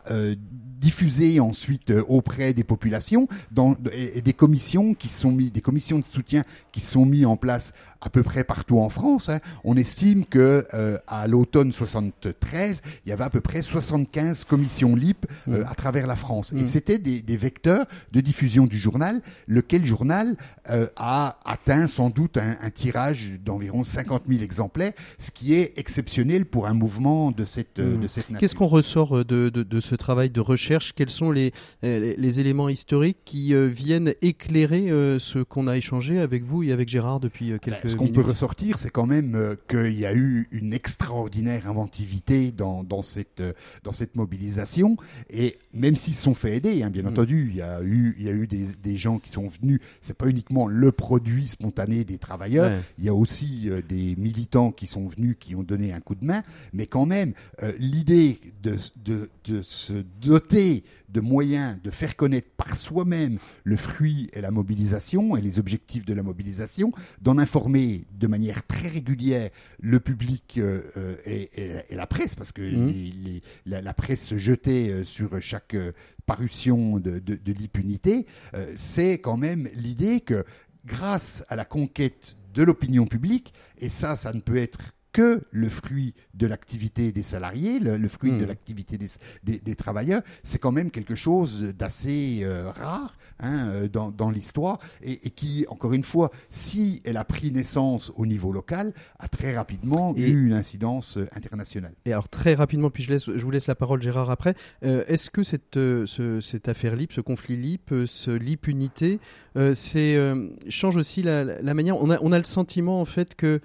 diffuser ensuite auprès des populations dans, et, et des commissions qui sont mis, des commissions de soutien qui sont mis en place à peu près partout en France. hein. On estime que à l'automne 73, il y avait à peu près 75 commissions LIP euh, Mhm. à travers la France. Et c'était des, des vecteurs de diffusion du journal, lequel journal euh, a atteint sans doute un, un tirage d'environ 50 000 exemplaires, ce qui est exceptionnel pour un mouvement de cette, euh, Mhm. de cette nature. Qu'est-ce qu'on ressort euh, de, de, de ce travail de recherche? Quels sont les, euh, les, les éléments historiques qui euh, viennent éclairer euh, ce qu'on a échangé avec vous et avec Gérard depuis euh, quelques Ben, ce qu'on peut ressortir, c'est quand même euh, qu'il y a eu une extraordinaire inventivité dans, dans, cette, euh, dans cette mobilisation. Et même s'ils se sont fait aider, hein, bien Mm. entendu, il y a eu, il y a eu des, des gens qui sont venus. C'est pas uniquement le produit spontané des travailleurs. Ouais. Il y a aussi euh, des militants qui sont venus, qui ont donné un coup de main. Mais quand même, euh, l'idée de, de, de se doter de moyens de faire connaître par soi-même le fruit et la mobilisation et les objectifs de la mobilisation, d'en informer de manière très régulière le public euh, et, et- et la presse, parce que les- les- la, la presse se jetait euh, sur chaque euh, parution de l'impunité, euh, c'est quand même l'idée que grâce à la conquête de l'opinion publique, et ça, ça ne peut être que le fruit de l'activité des salariés, le, le fruit de l'activité des, des- des travailleurs, c'est quand même quelque chose d'assez euh, rare hein, euh, dans, dans l'histoire et, et qui, encore une fois, si elle a pris naissance au niveau local, a très rapidement Et- eu une incidence euh, internationale. Et alors très rapidement, puis je, laisse, je vous laisse la parole Gérard après, euh, est-ce que cette, euh, ce- cette affaire LIP, ce conflit LIP, ce LIP unité, c'est, euh, change aussi la, la manière, on a, on a le sentiment en fait que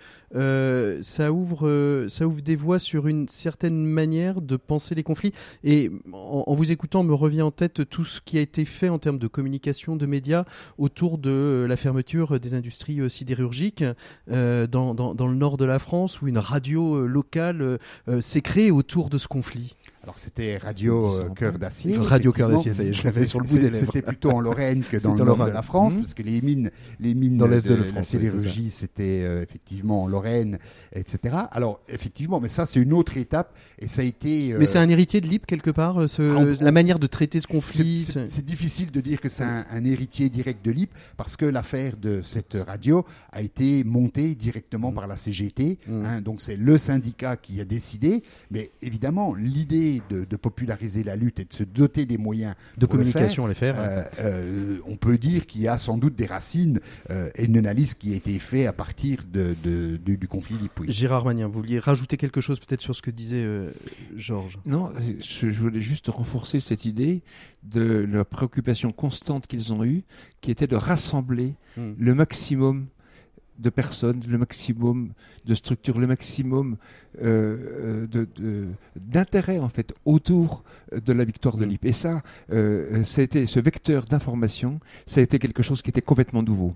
ça, ouvre, euh, ça ouvre des voies sur une certaine manière de penser les conflits. Et en, vous écoutant, me revient en tête tout ce qui a été fait en termes de communication, de médias, autour de euh, la fermeture des industries euh, sidérurgiques euh, dans, le nord de la France, où une radio euh, locale euh, euh, s'est créée autour de ce conflit. Alors c'était Radio euh, Cœur d'Acier. Radio Cœur d'Acier, ça y est, je l'avais sur le bout des lèvres. C'était plutôt en Lorraine que dans le nord de la France, Mhm. parce que les mines, les mines Dans l'est de la la France, sidérurgie, c'était euh, effectivement en Lorraine, etc. Alors effectivement, mais ça c'est une autre étape, et ça a été. euh, Mais c'est un héritier de LIP quelque part, ce- on- la manière de traiter ce conflit. c'est- difficile de dire que c'est un, un héritier direct de l'IP parce que l'affaire de cette radio a été montée directement Mm. par la CGT. Mm. hein, donc c'est le syndicat qui a décidé. Mais évidemment, l'idée de, de populariser la lutte et de se doter des moyens de pour le communication à les faire. euh, euh, on peut dire qu'il y a sans doute des racines euh, et une analyse qui a été faite à partir de, de- du, du conflit d'IP. oui. Gérard Magnien, vous vouliez rajouter quelque chose peut-être sur ce que disait euh, Georges? Non, je, je voulais juste renforcer cette idée de la préoccupation constante qu'ils ont eue, qui était de rassembler Hmm. le maximum de personnes, le maximum de structures, le maximum euh, de- de- d'intérêt en fait autour de la victoire de Mm. l'IP. Et ça, euh, ça a été ce vecteur d'information, ça a été quelque chose qui était complètement nouveau.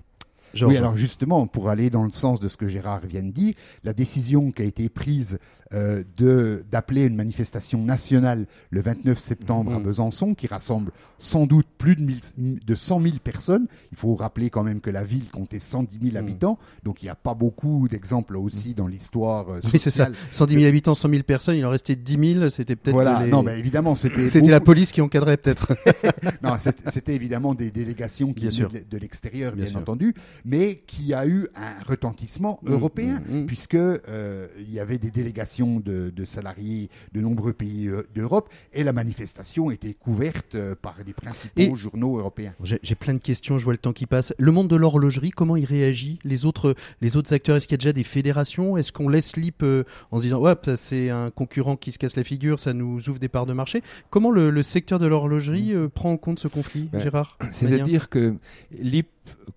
Georges. Oui, alors justement, pour aller dans le sens de ce que Gérard vient de dire, la décision qui a été prise euh, de d'appeler une manifestation nationale le 29 septembre à Mhm. Besançon, qui rassemble sans doute plus de, 1000 de 100 000 personnes. Il faut rappeler quand même que la ville comptait 110 000 Mhm. habitants, donc il n'y a pas beaucoup d'exemples aussi dans l'histoire euh, Oui, c'est ça. sociale. 110 000 habitants, 100 000 personnes, il en restait 10 000, c'était peut-être Voilà, les- non, mais évidemment, c'était c'était la police qui encadrait peut-être. non, c'était évidemment des délégations qui Bien sûr. de l'extérieur, Bien entendu, mais qui a eu un retentissement Mm, européen, mm, mm. puisque euh, il y avait des délégations de, de salariés de nombreux pays euh, d'Europe, et la manifestation était couverte euh, par les principaux Et- journaux européens. J'ai plein de questions, je vois le temps qui passe. Le monde de l'horlogerie, comment il réagit? Les autres, les autres acteurs, est-ce qu'il y a déjà des fédérations? Est-ce qu'on laisse LIP euh, en se disant, ouais, c'est un concurrent qui se casse la figure, ça nous ouvre des parts de marché? Comment le, le secteur de l'horlogerie euh, prend en compte ce conflit, Ouais. Gérard? C'est-à-dire que l'IP,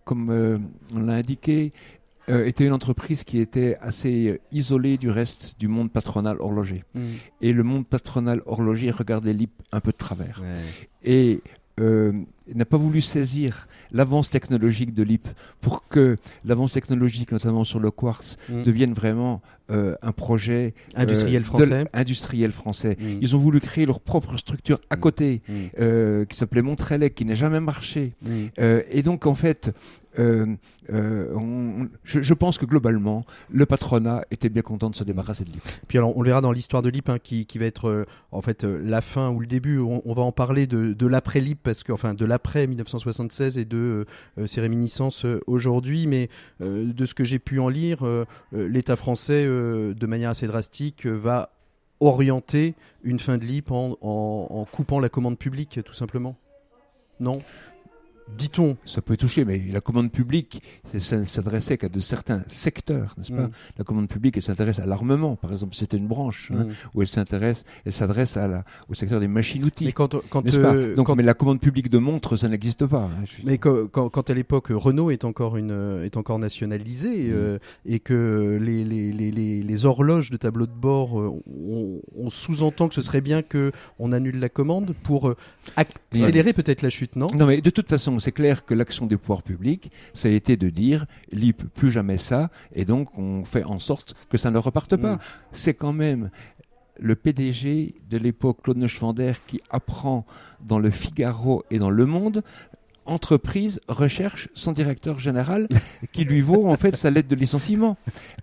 comme euh, on l'a indiqué, euh, était une entreprise qui était assez euh, isolée du reste du monde patronal horloger. Mm. Et le monde patronal horloger regardait l'IP un peu de travers. Ouais. Et euh, n'a pas voulu saisir l'avance technologique de l'IP pour que l'avance technologique, notamment sur le quartz, Mm. devienne vraiment euh, un projet euh, Industriel français. industriel français. Mm. Ils ont voulu créer leur propre structure à Mm. côté, euh, qui s'appelait Montrelec, qui n'a jamais marché. Et donc, en fait, euh, euh, on- je, je pense que globalement, le patronat était bien content de se débarrasser de l'IP. Puis alors, on le verra dans l'histoire de l'IP, hein, qui, qui va être euh, en fait la fin ou le début. On, on va en parler de, de l'après l'IP, parce que enfin de l'après 1976 et de euh, ses réminiscences euh, aujourd'hui. Mais euh, de ce que j'ai pu en lire, euh, euh, l'État français, euh, de manière assez drastique, euh, va orienter une fin de l'IP en- en coupant la commande publique, tout simplement. Non? Dit-on. Ça peut toucher, mais la commande publique, c'est- ça ne s'adressait qu'à de certains secteurs, n'est-ce pas Mm. La commande publique, elle s'intéresse à l'armement, par exemple. C'était une branche hein, Mm. où elle s'intéresse, elle s'adresse au secteur des machines-outils. Mais quand, quand, euh, Donc, quand- mais la commande publique de montres, ça n'existe pas. hein, Mais quand, quand- à l'époque Renault est encore une euh, est encore nationalisé Mm. euh, et que les, les, les, les, horloges de tableau de bord on, on sous-entend que ce serait bien que on annule la commande pour accélérer peut-être la chute, non? Non, mais de toute façon, c'est clair que l'action des pouvoirs publics, ça a été de dire, l'IP, plus jamais ça, et donc on fait en sorte que ça ne reparte pas. Mm. C'est quand même le PDG de l'époque, Claude Neuschwander, qui apprend dans le Figaro et dans Le Monde entreprise recherche son directeur général qui lui vaut en fait sa lettre de licenciement.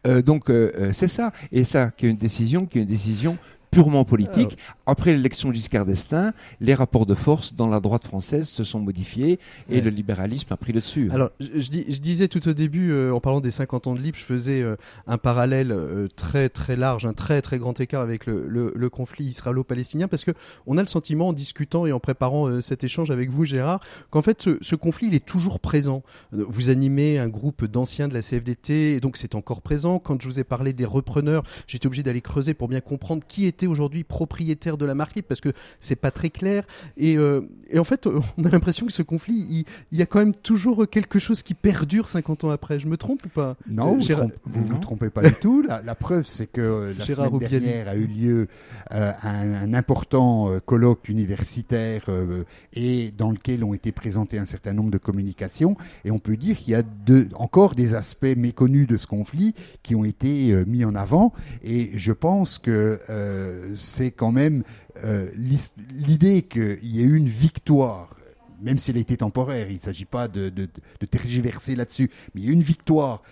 Euh, donc euh, euh, c'est ça et ça qui est une décision qui est une décision purement politique. Après l'élection Giscard d'Estaing, les rapports de force dans la droite française se sont modifiés et Ouais. le libéralisme a pris le dessus. Alors, je, je dis- je disais tout au début, euh, en parlant des 50 ans de Libre, je faisais euh, un parallèle euh, très très large, un très très grand écart avec le, le- le conflit israélo-palestinien, parce que on a le sentiment, en discutant et en préparant cet échange avec vous, Gérard, qu'en fait, ce, ce conflit, il est toujours présent. Vous animez un groupe d'anciens de la CFDT, et donc c'est encore présent. Quand je vous ai parlé des repreneurs, j'étais obligé d'aller creuser pour bien comprendre qui était aujourd'hui propriétaire de la marque Libre, parce que c'est pas très clair. Et, euh, et en fait, on a l'impression que ce conflit, il, il y a quand même toujours quelque chose qui perdure 50 ans après. Je me trompe ou pas? Non, Euh, vous Gérard- vous vous trompez pas du tout. La, la preuve, c'est que euh, la Gérard semaine Roubiali. dernière a eu lieu euh, un, un important euh, colloque universitaire euh, et dans lequel ont été présentés un certain nombre de communications. Et on peut dire qu'il y a de- encore des aspects méconnus de ce conflit qui ont été euh, mis en avant. Et je pense que euh, c'est quand même euh, l'idée qu'il y ait eu une victoire même si elle a été temporaire, il ne s'agit pas de, tergiverser là-dessus, mais il y a une victoire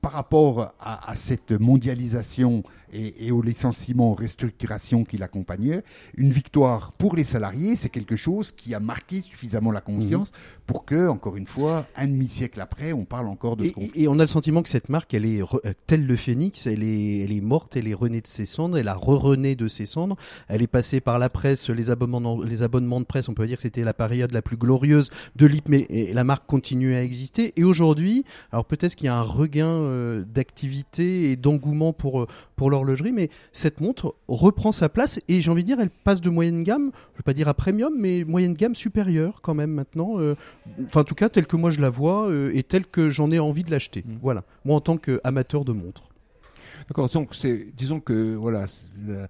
par rapport à cette mondialisation et, et au licenciement, aux restructurations qui l'accompagnaient, une victoire pour les salariés, c'est quelque chose qui a marqué suffisamment la conscience pour que, encore une fois, un demi-siècle après, on parle encore de ce Et, conflit. et on a le sentiment que cette marque, elle est euh, telle le phénix, elle est, elle est morte, elle est renée de ses cendres, elle a re-rené de ses cendres. Elle est passée par la presse, les abonnements, les abonnements de presse. On peut dire que c'était la période la plus glorieuse de l'IP, mais et la marque continue à exister. Et aujourd'hui, alors peut-être qu'il y a un regain euh, d'activité et d'engouement pour euh, pour l'horlogerie, mais cette montre reprend sa place et j'ai envie de dire, elle passe de moyenne gamme, je vais pas dire à premium, mais moyenne gamme supérieure quand même maintenant. euh, Enfin, en tout cas, telle que moi je la vois euh, et telle que j'en ai envie de l'acheter. Mm. Voilà. Moi, en tant qu'amateur de montres. D'accord. Donc c'est, disons que voilà, la-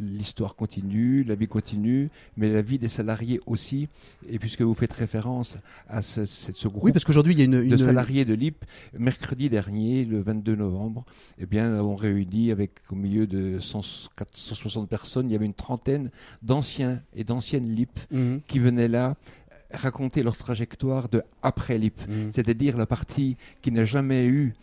l'histoire continue, la vie continue, mais la vie des salariés aussi. Et puisque vous faites référence à ce, ce- ce groupe Oui, parce qu'aujourd'hui, il y a une. de salariés de l'IP, mercredi dernier, le 22 novembre, eh bien, nous avons réuni avec au milieu de 100 160 personnes, il y avait une trentaine d'anciens et d'anciennes LIP Mhm. qui venaient là raconter leur trajectoire de après LIP, Mhm. c'est-à-dire la partie qui n'a jamais eu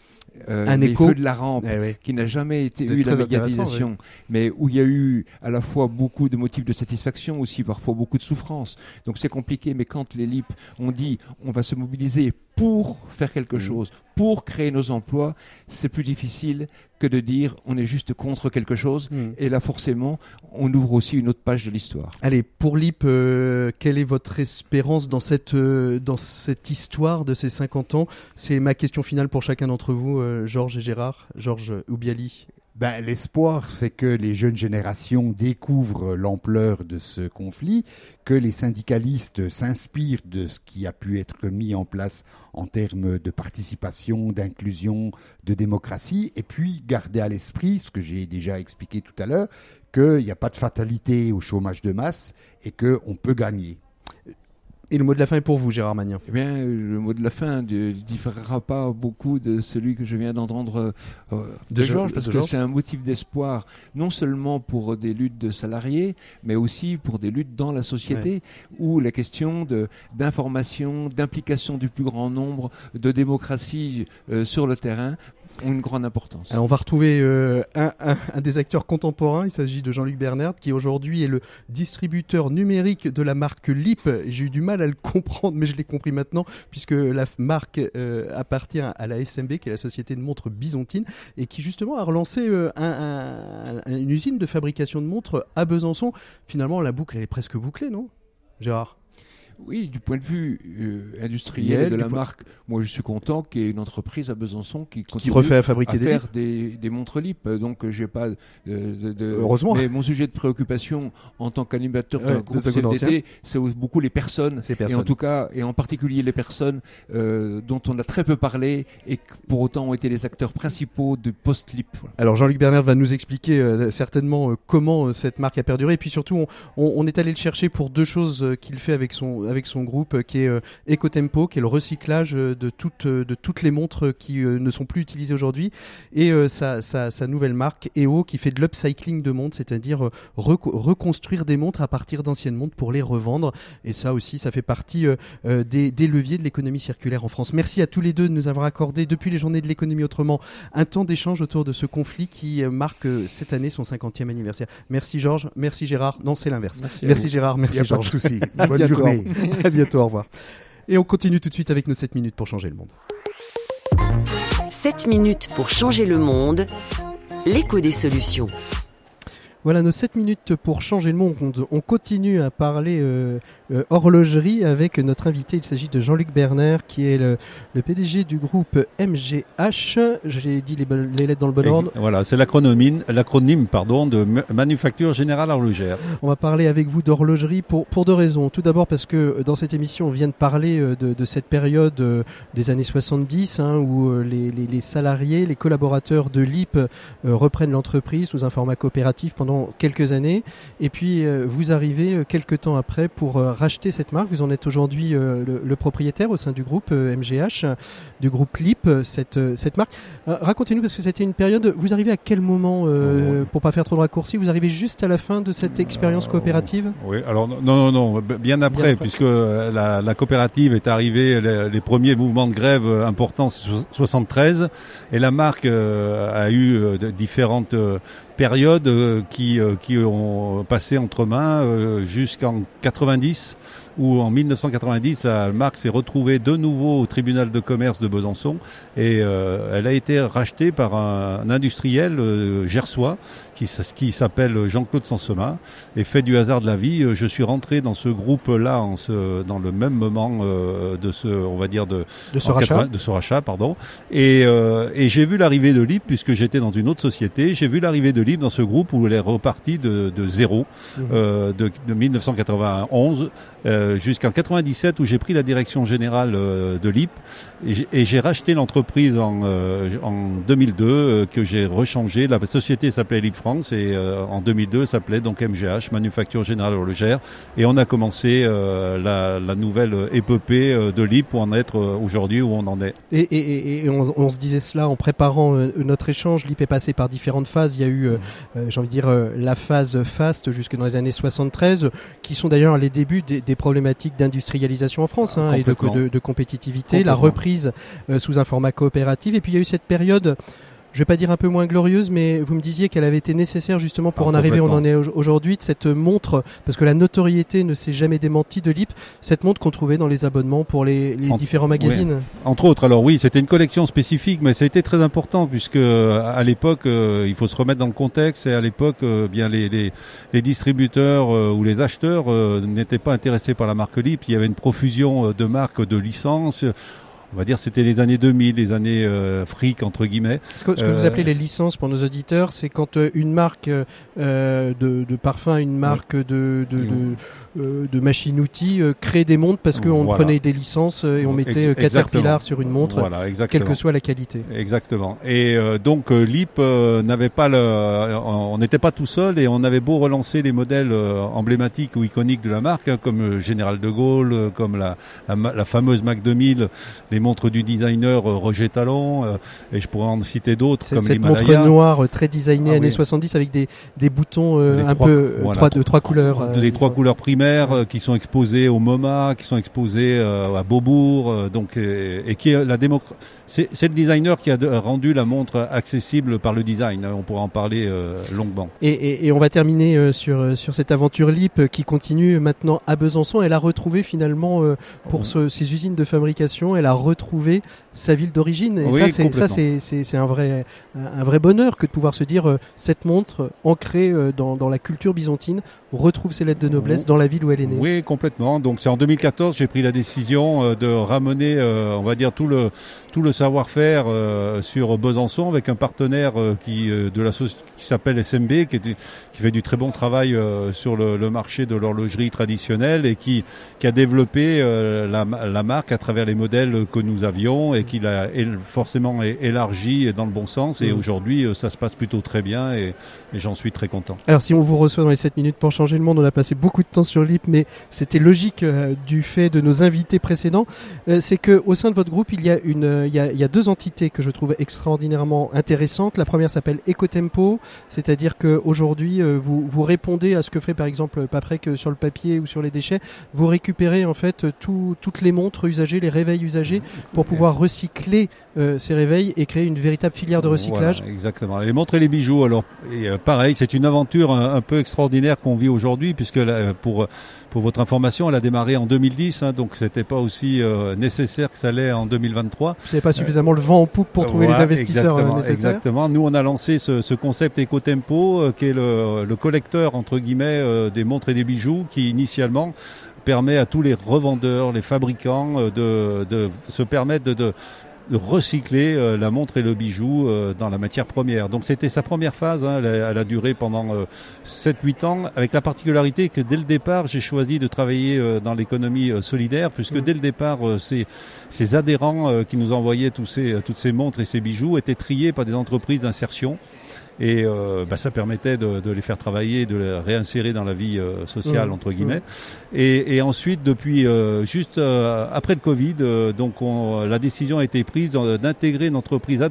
euh, Un les écho. feux de la rampe, Eh qui n'a jamais été eu la médiatisation, mais où il y a eu à la fois beaucoup de motifs de satisfaction, aussi parfois beaucoup de souffrance. Donc c'est compliqué, mais quand les LIP ont dit on va se mobiliser pour faire quelque Mhm. chose, pour créer nos emplois, c'est plus difficile que de dire on est juste contre quelque chose. Mhm. Et là, forcément, on ouvre aussi une autre page de l'histoire. Allez, pour l'IP, euh, quelle est votre espérance dans cette, euh, dans cette histoire de ces 50 ans? C'est ma question finale pour chacun d'entre vous, euh, Georges et Gérard. Georges Oubiali. Ben, L'espoir, c'est que les jeunes générations découvrent l'ampleur de ce conflit, que les syndicalistes s'inspirent de ce qui a pu être mis en place en termes de participation, d'inclusion, de démocratie, et puis garder à l'esprit, ce que j'ai déjà expliqué tout à l'heure, qu'il n'y a pas de fatalité au chômage de masse et qu'on peut gagner. Et le mot de la fin est pour vous, Gérard Magnin. Eh bien, euh, le mot de la fin ne différera pas beaucoup de celui que je viens d'entendre euh, de, De Georges, parce de que c'est un motif d'espoir, non seulement pour des luttes de salariés, mais aussi pour des luttes dans la société, où la question d'information, d'implication du plus grand nombre, de démocratie euh, sur le terrain ont une grande importance. Alors on va retrouver euh, un, des acteurs contemporains, il s'agit de Jean-Luc Bernard, qui aujourd'hui est le distributeur numérique de la marque LIP. J'ai eu du mal à le comprendre, mais je l'ai compris maintenant, puisque la marque euh, appartient à la SMB, qui est la société de montres byzantine, et qui justement a relancé euh, un- un- une usine de fabrication de montres à Besançon. Finalement, la boucle, elle est presque bouclée, non Gérard? Oui, du point de vue euh, industriel de la point- marque, moi je suis content qu'il y ait une entreprise à Besançon qui, Qui refait à fabriquer à des faire LIP des, des montres LIP. Donc euh, j'ai pas de, de- de- Heureusement. Mais mon sujet de préoccupation en tant qu'animateur Ouais, de CFDT, c'est beaucoup les personnes. Ces Et personnes. en tout cas, et en particulier les personnes euh, dont on a très peu parlé et qui pour autant ont été les acteurs principaux de post-LIP. Voilà. Alors Jean-Luc Bernard va nous expliquer euh, certainement euh, comment euh, cette marque a perduré et puis surtout on, on- on est allé le chercher pour deux choses euh, qu'il fait avec son avec son groupe qui est EcoTempo, qui est le recyclage de toutes, de toutes les montres qui ne sont plus utilisées aujourd'hui, et sa, sa, sa, nouvelle marque EO qui fait de l'upcycling de montres, c'est-à-dire reconstruire des montres à partir d'anciennes montres pour les revendre. Et ça aussi, ça fait partie des, des leviers de l'économie circulaire en France. Merci à tous les deux de nous avoir accordé depuis les journées de l'économie autrement un temps d'échange autour de ce conflit qui marque cette année son 50e anniversaire. Merci Georges, merci Gérard. Non, c'est l'inverse. Merci, Gérard, merci Georges. Pas de souci. Bonne journée. à bientôt, au revoir. Et on continue tout de suite avec nos 7 minutes pour changer le monde. 7 minutes pour changer le monde. L'écho des solutions. Voilà nos 7 minutes pour changer le monde. On continue à parler euh, euh, horlogerie avec notre invité. Il s'agit de Jean-Luc Berner qui est le, PDG du groupe MGH. J'ai dit les, les, lettres dans le bon ordre. Voilà, c'est l'acronyme, pardon, de Manufacture Générale Horlogère. On va parler avec vous d'horlogerie pour, pour deux raisons. Tout d'abord parce que euh, dans cette émission, on vient de parler de, de cette période des années 70 hein, où les, les, les, salariés, les collaborateurs de l'IP reprennent l'entreprise sous un format coopératif pendant quelques années. Et puis euh, vous arrivez euh, quelques temps après pour euh, racheter cette marque. Vous en êtes aujourd'hui le, propriétaire au sein du groupe MGH, du groupe LIP, cette, cette marque. Racontez-nous parce que c'était une période. Vous arrivez à quel moment, oh, pour pas faire trop de raccourcis, vous arrivez juste à la fin de cette expérience coopérative? Oui, alors non, non, non, bien après, puisque la, coopérative est arrivée, les, premiers mouvements de grève importants, 73, et la marque a eu différentes périodes euh, qui, euh, qui ont passé entre mains euh, jusqu'en 90 où en 1990, la marque s'est retrouvée de nouveau au tribunal de commerce de Besançon et euh, elle a été rachetée par un, industriel euh, gersois qui, qui s'appelle Jean-Claude Sansemin et fait du hasard de la vie, euh, je suis rentré dans ce groupe-là en ce, dans le même moment euh, de ce, on va dire de, de ce rachat, de ce rachat, pardon. Et, euh, et j'ai vu l'arrivée de Lip puisque j'étais dans une autre société. J'ai vu l'arrivée de Lip dans ce groupe où elle est repartie de, de zéro, mmh. de, de 1991 euh, jusqu'en 97 où j'ai pris la direction générale euh, de l'IP et j'ai racheté l'entreprise en, euh, en 2002 que j'ai rechangé. La société s'appelait LIP France et en 2002 s'appelait donc MGH, Manufacture Générale Horlogère et on a commencé la, nouvelle épopée de l'IP pour en être aujourd'hui où on en est. Et, on, se disait cela en préparant notre échange. L'IP est passé par différentes phases. Il y a eu, j'ai envie de dire, la phase fast jusque dans les années 73, qui sont d'ailleurs les débuts des, des d'industrialisation en France hein, et de, de, compétitivité, la reprise euh, sous un format coopératif. Et puis il y a eu cette période je vais pas dire un peu moins glorieuse, mais vous me disiez qu'elle avait été nécessaire justement pour ah, en arriver où on en est aujourd'hui, de cette montre, parce que la notoriété ne s'est jamais démentie de l'IP, cette montre qu'on trouvait dans les abonnements pour les, différents magazines. Entre autres, alors oui, c'était une collection spécifique, mais ça a été très important puisque euh, à l'époque, euh, il faut se remettre dans le contexte, et à l'époque, euh, bien les, les, les distributeurs ou les acheteurs n'étaient pas intéressés par la marque LIP. Il y avait une profusion de marques, de licences on va dire c'était les années 2000, les années euh, fric entre guillemets. Ce que, vous euh, appelez les licences pour nos auditeurs, c'est quand euh, une marque de, de, parfum, une marque de, de, de, de machine-outil crée des montres parce qu'on prenait des licences et on mettait Caterpillar sur une montre, voilà, quelle que soit la qualité. Exactement. Et donc l'IP n'avait pas le, on n'était pas tout seul et on avait beau relancer les modèles emblématiques ou iconiques de la marque, hein, comme Général de Gaulle, comme la, la, la fameuse Mac 2000, les montres du designer euh, Roger Talon, euh, et je pourrais en citer d'autres comme cette montre noire euh, très designée ah, années 70 avec des, des boutons un peu trois, de trois couleurs. les trois couleurs primaires qui sont exposées au MoMA, qui sont exposées à Beaubourg, donc et, qui est la démocratie. C'est le designer qui a rendu la montre accessible par le design. On pourra en parler longuement. Et, et, et, on va terminer sur sur cette aventure LIP qui continue maintenant à Besançon. Elle a retrouvé finalement pour ce, ses usines de fabrication, elle a retrouver sa ville d'origine. Et ça, c'est ça, c'est un vrai un vrai bonheur que de pouvoir se dire euh, cette montre ancrée euh, dans, dans, la culture byzantine retrouve ses lettres de noblesse dans la ville où elle est née. Oui, complètement. Donc c'est en 2014 j'ai pris la décision euh, de ramener, on va dire tout le tout le savoir-faire sur Besançon avec un partenaire qui de la qui s'appelle SMB qui, est, qui fait du très bon travail sur le, le, marché de l'horlogerie traditionnelle et qui qui a développé la, la marque à travers les modèles que nous avions et qu'il a forcément élargi dans le bon sens. Et mmh. aujourd'hui, euh, ça se passe plutôt très bien et, j'en suis très content. Alors, si on vous reçoit dans les 7 minutes pour changer le monde, on a passé beaucoup de temps sur Lip, mais c'était logique euh, du fait de nos invités précédents. Euh, c'est que au sein de votre groupe, il y a une, euh, il y a, il y a deux entités que je trouve extraordinairement intéressantes. La première s'appelle Ecotempo, c'est-à-dire que aujourd'hui, euh, vous vous répondez à ce que ferait par exemple Paprec sur le papier ou sur les déchets. Vous récupérez en fait tout- toutes les montres usagées, les réveils usagés, pour pouvoir recycler euh, ces réveils et créer une véritable filière de recyclage. Voilà, exactement. Les montres et les bijoux, alors et, euh, pareil, c'est une aventure un, un peu extraordinaire qu'on vit aujourd'hui, puisque là, pour pour votre information, elle a démarré en 2010, hein, donc c'était pas aussi euh, nécessaire que ça l'est en 2023. Vous n'avez pas suffisamment le vent en poupe pour trouver les investisseurs euh, exactement, nécessaires. Exactement. Nous, on a lancé ce, ce concept EcoTempo, euh, qui est le, le collecteur entre guillemets euh, des montres et des bijoux, qui initialement permet à tous les revendeurs, les fabricants de, de se permettre de recycler euh, la montre et le bijou euh, dans la matière première. Donc c'était sa première phase, hein, elle, a, elle a duré pendant euh, 7-8 ans, avec la particularité que dès le départ j'ai choisi de travailler euh, dans l'économie euh, solidaire, puisque Mm. dès le départ euh, ces, ces adhérents euh, qui nous envoyaient tous ces, toutes ces montres et ces bijoux étaient triés par des entreprises d'insertion. Et euh, bah, ça permettait de, de les faire travailler, de les réinsérer dans la vie euh, sociale Mmh, entre guillemets. Et, et ensuite, depuis euh, juste euh, après le Covid, euh, donc on- la décision a été prise d'intégrer une entreprise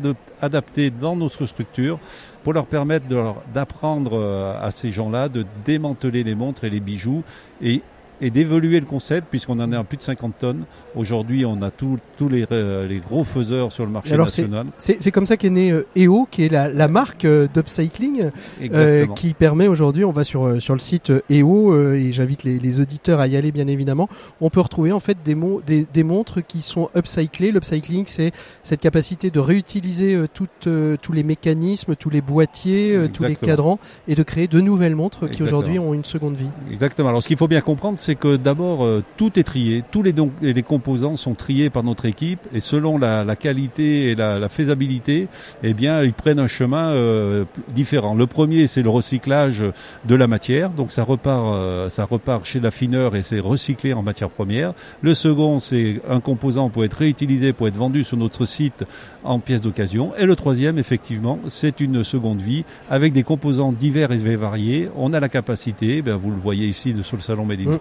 adaptée dans notre structure pour leur permettre d'apprendre à ces gens-là de démanteler les montres et les bijoux et et d'évoluer le concept puisqu'on en est à plus de 50 tonnes. Aujourd'hui, on a tous les, euh, les gros faiseurs sur le marché Alors, national. C'est comme ça qu'est né euh, EO, qui est la, la marque euh, d'upcycling, euh, qui permet aujourd'hui, on va sur, sur le site EO, euh, et j'invite les, les auditeurs à y aller bien évidemment, on peut retrouver en fait des, mo- des, des montres qui sont upcyclées. L'upcycling, c'est cette capacité de réutiliser toutes, tous les mécanismes, tous les boîtiers, tous les cadrans, et de créer de nouvelles montres qui aujourd'hui ont une seconde vie. Exactement. Alors, ce qu'il faut bien comprendre, c'est que d'abord, euh, tout est trié. Tous les, don- et les composants sont triés par notre équipe et selon la, la qualité et la, la faisabilité, eh bien, ils prennent un chemin euh, différent. Le premier, c'est le recyclage de la matière. Donc, ça repart, euh, ça repart chez l'affineur et c'est recyclé en matière première. Le second, c'est un composant pour être réutilisé, pour être vendu sur notre site en pièces d'occasion. Et le troisième, effectivement, c'est une seconde vie avec des composants divers et variés. On a la capacité, ben, vous le voyez ici sur le salon Made in Mm.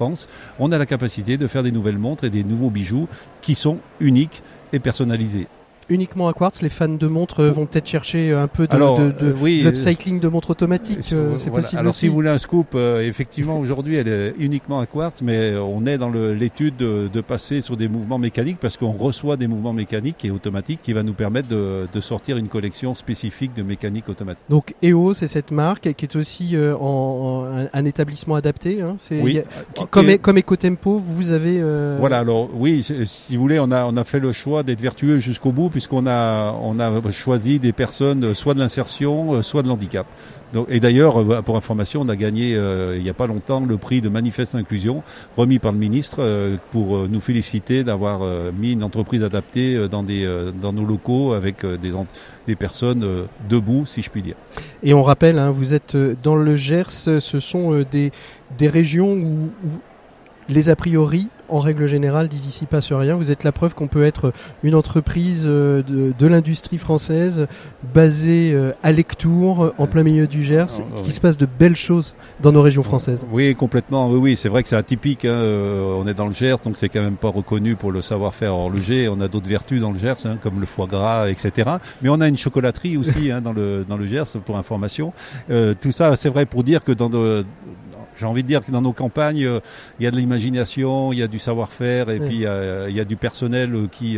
On a la capacité de faire des nouvelles montres et des nouveaux bijoux qui sont uniques et personnalisés. Uniquement à quartz, les fans de montres euh, vont peut-être chercher un peu de, Alors, de, de euh, oui, l'upcycling de montres automatiques. euh, Euh, c'est voilà. possible Alors aussi. si vous voulez un scoop, euh, effectivement aujourd'hui elle est uniquement à quartz, mais euh, on est dans l'étude de, de passer sur des mouvements mécaniques parce qu'on reçoit des mouvements mécaniques et automatiques qui va nous permettre de, de sortir une collection spécifique de mécanique automatique. Donc EO, c'est cette marque qui est aussi euh, en, en- un, un établissement adapté. Hein. Oui. a- Ok. comme, comme Ecotempo, vous avez. euh, Voilà, alors oui, si vous voulez, on a, on a fait le choix d'être vertueux jusqu'au bout puisqu'on a, a choisi des personnes euh, soit de l'insertion, euh, soit de l'handicap. Et d'ailleurs, euh, pour information, on a gagné il n'y a pas longtemps le prix de Manifeste Inclusion remis par le ministre pour nous féliciter d'avoir mis une entreprise adaptée dans, nos locaux avec des, personnes debout, si je puis dire. Et on rappelle, hein, vous êtes dans le Gers, ce sont des, régions où les a priori, en règle générale, disent ici passe rien. Vous êtes la preuve qu'on peut être une entreprise euh, de, de l'industrie française basée euh, à Lectour, euh, en plein milieu du Gers, Ah, qui oui. se passe de belles choses dans nos régions françaises. Oui, complètement. Oui, oui, c'est vrai que c'est atypique. hein. Euh, on est dans le Gers, donc c'est quand même pas reconnu pour le savoir-faire horloger. On a d'autres vertus dans le Gers, hein, comme le foie gras, etc. Mais on a une chocolaterie aussi hein, dans le dans le Gers, pour information. Euh, tout ça, c'est vrai pour dire que dans de j'ai envie de dire que dans nos campagnes, euh, il y a de l'imagination, il y a du savoir-faire, et Oui. puis euh, il y a du personnel euh, qui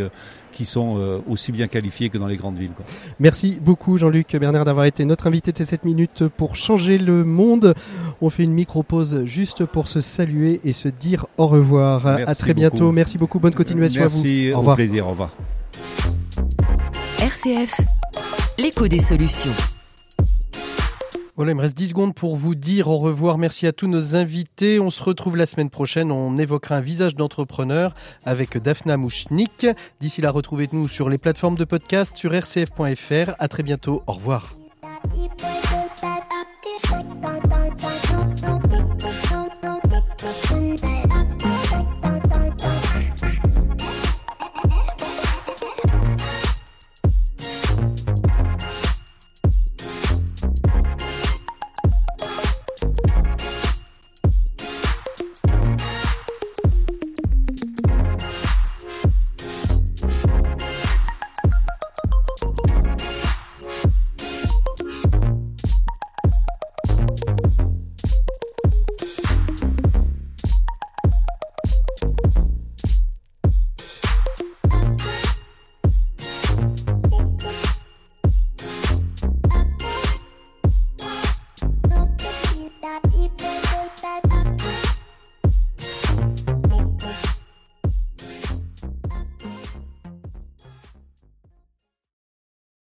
qui sont aussi bien qualifiés que dans les grandes villes. Quoi. Merci beaucoup Jean-Luc Bernard d'avoir été notre invité de ces 7 minutes pour changer le monde. On fait une micro-pause juste pour se saluer et se dire au revoir. à Merci très bientôt. beaucoup. Merci beaucoup. Bonne continuation à vous. Merci, Au au revoir. plaisir, au revoir. RCF, l'écho des solutions. Voilà, il me reste 10 secondes pour vous dire au revoir. Merci à tous nos invités. On se retrouve la semaine prochaine. On évoquera un visage d'entrepreneur avec Daphna Mouchnik. D'ici là, retrouvez-nous sur les plateformes de podcast sur rcf.fr. À très bientôt. Au revoir.